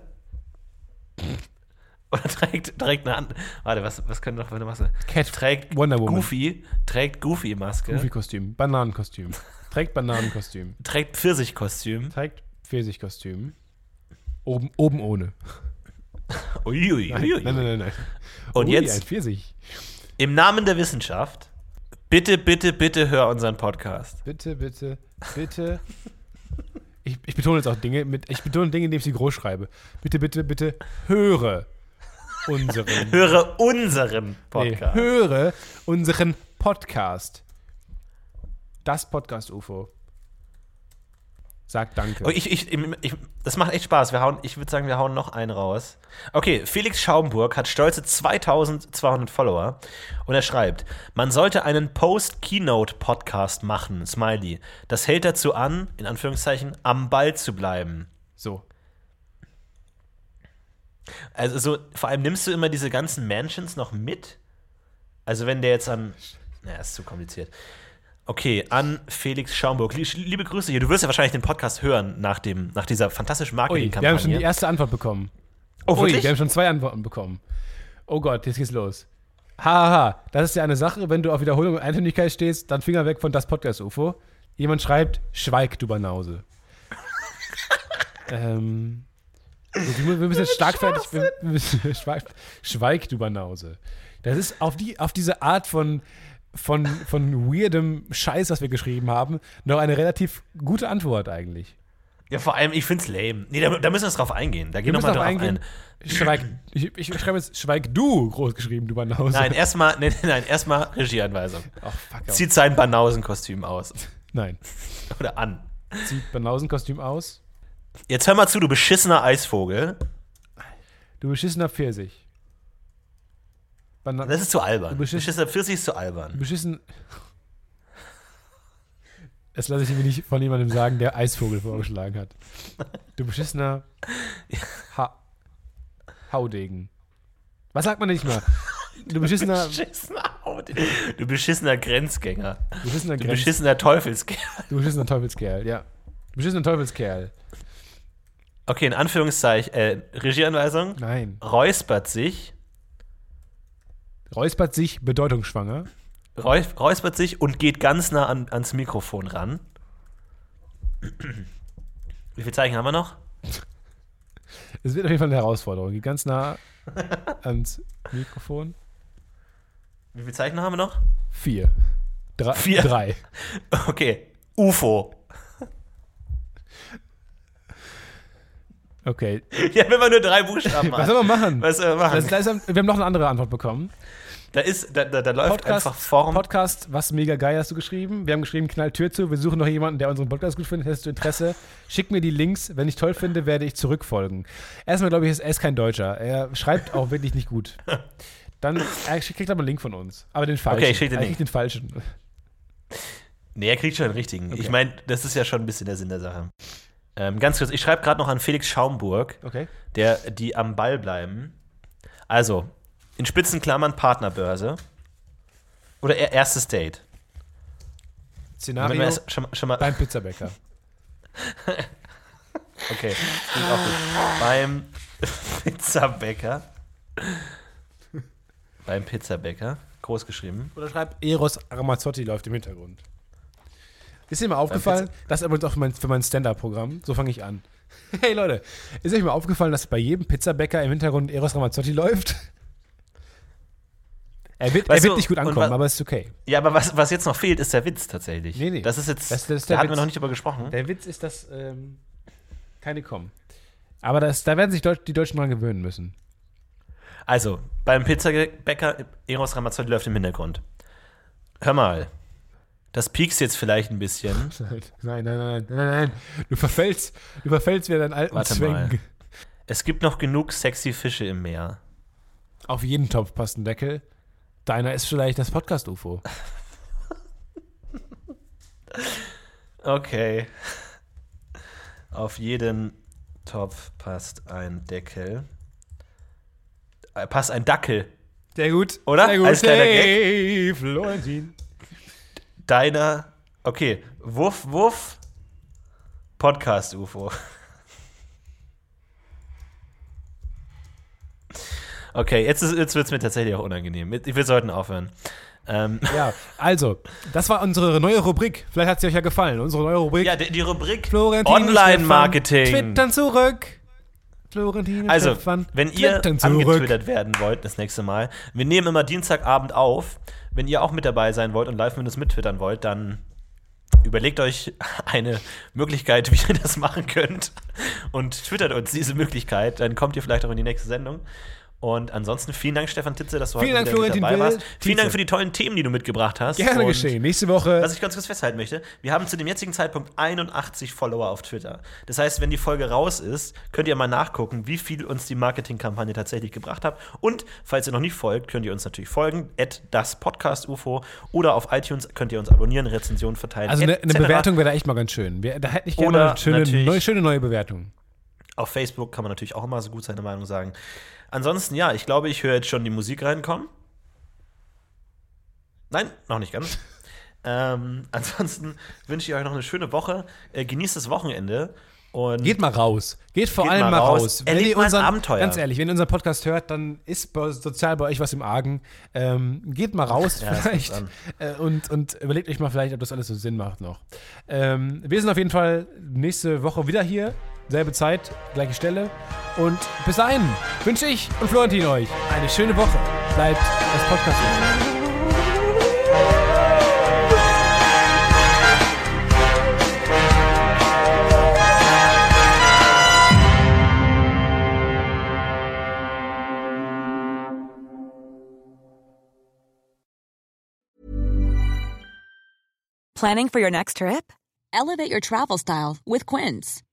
Oder trägt, trägt eine andere. Warte, was, was könnte noch für eine Maske?
Cat
Trägt
Wonder Woman.
Goofy, trägt Goofy-Maske.
Goofy-Kostüm, Bananenkostüm. Trägt Bananenkostüm.
Trägt Pfirsichkostüm.
Trägt Pfirsichkostüm. Oben, oben ohne.
Uiui,
Nein,
uiui.
nein, nein, nein. nein.
Und
Ui,
jetzt
ein Pfirsich.
im Namen der Wissenschaft, bitte, bitte, bitte hör unseren Podcast.
Bitte, bitte, bitte. Ich, ich betone jetzt auch Dinge, mit, ich betone Dinge, indem ich sie groß schreibe. Bitte, bitte, bitte höre unseren,
Höre unseren
nee,
Podcast.
höre unseren Podcast. Das Podcast Sagt Danke.
Oh, ich, ich, ich, das macht echt Spaß. Wir hauen, ich würde sagen, wir hauen noch einen raus. Okay, Felix Schaumburg hat stolze 2200 Follower und er schreibt, man sollte einen Post-Keynote-Podcast machen, Smiley. Das hält dazu an, in Anführungszeichen, am Ball zu bleiben.
So.
Also so, vor allem nimmst du immer diese ganzen Mansions noch mit? Also wenn der jetzt an, naja, ist zu kompliziert. Okay, an Felix Schaumburg. Lie- Liebe Grüße hier. Du wirst ja wahrscheinlich den Podcast hören nach, dem, nach dieser fantastischen
Ui, wir haben schon die
Marketingkampagne.
erste Antwort bekommen.
Oh,
Ui,
wirklich?
wir haben schon zwei Antworten bekommen. Oh Gott, jetzt geht's los. Haha, das ist ja eine Sache, wenn du auf Wiederholung und Eintönigkeit stehst, dann Finger weg von das Podcast-UFO. Jemand schreibt, schweig, du Banause. ähm, wir, wir müssen jetzt starkfertig, wir müssen, schweig, schweig, du Banause. Das ist auf, die, auf diese Art von, von, von weirdem Scheiß, was wir geschrieben haben, noch eine relativ gute Antwort eigentlich.
Ja, vor allem, ich find's lame. Nee, da, da müssen wir drauf eingehen. Da gehen wir mal drauf eingehen.
ein. Schweig, ich, ich schreibe jetzt Schweig du groß geschrieben, du Banause.
Nein, erstmal, nein, nein, erstmal Regieanweisung.
Oh, fuck.
Zieht sein Banausenkostüm aus.
Nein.
Oder an.
Zieht Banausenkostüm aus.
Jetzt hör mal zu, du beschissener Eisvogel.
Du beschissener Pfirsich. Bana
Das ist zu albern.
Du beschiss-
Beschissener Pfirsich ist zu albern.
beschissen. Das lasse ich mir nicht von jemandem sagen, der Eisvogel vorgeschlagen hat. Du beschissener ha Haudegen. Was sagt man nicht mal? Du beschissener,
Beschissener Haut. Du beschissener Grenzgänger.
beschissener,
Du
Grenz,
beschissener Teufelskerl.
du beschissener Teufelskerl, ja. Du beschissener Teufelskerl.
Okay, in Anführungszeichen, äh, Regieanweisung.
Nein.
Räuspert sich,
Räuspert sich bedeutungsschwanger.
räus- räuspert sich und geht ganz nah an, ans Mikrofon ran. Wie viele Zeichen haben wir noch?
Es wird auf jeden Fall eine Herausforderung. Geht ganz nah ans Mikrofon.
Wie viele Zeichen haben wir noch?
Vier. Drei.
Vier.
Drei.
Okay. UFO.
Okay.
Ja, wenn wir nur drei Buchstaben
Was
haben.
soll man machen?
Was soll man machen?
Das, da ist, wir haben noch eine andere Antwort bekommen.
Da, ist, da, da, da läuft
Podcast,
einfach Form.
Podcast, was mega geil hast du geschrieben. Wir haben geschrieben, knall Tür zu. Wir suchen noch jemanden, der unseren Podcast gut findet. Hättest du Interesse? Schick mir die Links. Wenn ich toll finde, werde ich zurückfolgen. Erstmal glaube ich, ist- er ist kein Deutscher. Er schreibt auch wirklich nicht gut. Dann er kriegt aber einen Link von uns. Aber den falschen.
Okay, ich schick den Link.
den falschen.
Nee, er kriegt schon den richtigen.
Okay.
Ich meine, das ist ja schon ein bisschen der Sinn der Sache. Ähm, ganz kurz, ich schreibe gerade noch an Felix Schaumburg,
Okay.
der die am Ball bleiben. Also, in Spitzenklammern Partnerbörse. Oder er- erstes Date.
Szenario
erst schon, schon mal.
beim Pizzabäcker.
Okay. Beim Pizzabäcker. Beim Pizzabäcker. Groß geschrieben.
Oder schreibt Eros Ramazzotti läuft im Hintergrund. Ist dir mal aufgefallen, das ist übrigens auch für mein, für mein Stand-Up-Programm, so fange ich an. Hey Leute, ist euch mal aufgefallen, dass bei jedem Pizzabäcker im Hintergrund Eros Ramazzotti läuft? Er wird, er wird
du,
nicht gut ankommen,
wa-
aber ist okay.
Ja, aber was, was jetzt noch fehlt, ist der Witz tatsächlich.
Nee, nee.
Das ist jetzt.
Das- das ist
da hatten wir noch nicht drüber gesprochen.
Der Witz ist, dass ähm, keine kommen. Aber das, da werden sich Deut die Deutschen dran gewöhnen müssen.
Also, beim Pizzabäcker Eros Ramazzotti läuft im Hintergrund. Hör mal. Das piekst jetzt vielleicht ein bisschen.
Nein, nein, nein, nein, nein, nein. Du verfällst, du verfällst wieder deinen alten
Warte
Zwängen.
mal. Es gibt noch genug sexy Fische im Meer.
Auf jeden Topf passt ein Deckel. Deiner ist vielleicht das Podcast-UFO.
Okay. Auf jeden Topf passt ein Deckel. Äh, passt ein Dackel.
Sehr gut.
Oder?
Sehr gut.
Als kleiner
hey, Florentin.
Deiner. Okay. Wuff, wuff. Podcast Okay, jetzt, ist- jetzt wird es mir tatsächlich auch unangenehm. Wir sollten aufhören. Ähm,
Ja, also, das war unsere neue Rubrik. Vielleicht hat sie euch ja gefallen. Unsere neue Rubrik.
ja, die, die Rubrik Online-Marketing.
Twittern zurück. Florentin und
Also,
Stefan
wenn ihr angetwittert werden wollt das nächste Mal, wir nehmen immer Dienstagabend auf. Wenn ihr auch mit dabei sein wollt und live mit uns mittwittern wollt, dann überlegt euch eine Möglichkeit, wie ihr das machen könnt und twittert uns diese Möglichkeit. Dann kommt ihr vielleicht auch in die nächste Sendung. Und ansonsten vielen Dank, Stefan Titze, dass du
Vielen
heute
Dank,
wieder dabei
Will.
warst. Vielen
Tietze.
Dank für die tollen Themen, die du mitgebracht hast.
Gerne
Und
geschehen. Nächste Woche.
was ich ganz kurz festhalten möchte, wir haben zu dem jetzigen Zeitpunkt 81 Follower auf Twitter. Das heißt, wenn die Folge raus ist, könnt ihr mal nachgucken, wie viel uns die Marketingkampagne tatsächlich gebracht hat. Und falls ihr noch nicht folgt, könnt ihr uns natürlich folgen, at das Podcast UFO oder auf iTunes könnt ihr uns abonnieren, Rezensionen verteilen.
also eine, eine. Bewertung wäre da echt mal ganz schön. Wir, da hätte ich gerne eine schöne, neue, schöne neue Bewertung.
Auf Facebook kann man natürlich auch immer so gut seine Meinung sagen. Ansonsten, ja, ich glaube, ich höre jetzt schon die Musik reinkommen. Nein, noch nicht ganz. ähm, ansonsten wünsche ich euch noch eine schöne Woche. Äh, genießt das Wochenende Und
Geht mal raus. Geht vor
Geht
allem
mal raus.
raus.
Erlebt mal ein Abenteuer.
Ganz ehrlich, wenn ihr unseren Podcast hört, dann ist bei, sozial bei euch was im Argen. Ähm, geht mal raus
Ja,
vielleicht äh, und, und überlegt euch mal vielleicht, ob das alles so Sinn macht noch. Ähm, wir sind auf jeden Fall nächste Woche wieder hier. Selbe Zeit, gleiche Stelle. Und bis dahin wünsche ich und Florentin euch eine schöne Woche. Bleibt das Podcast.
Planning for your next trip? Elevate your travel style with Quince.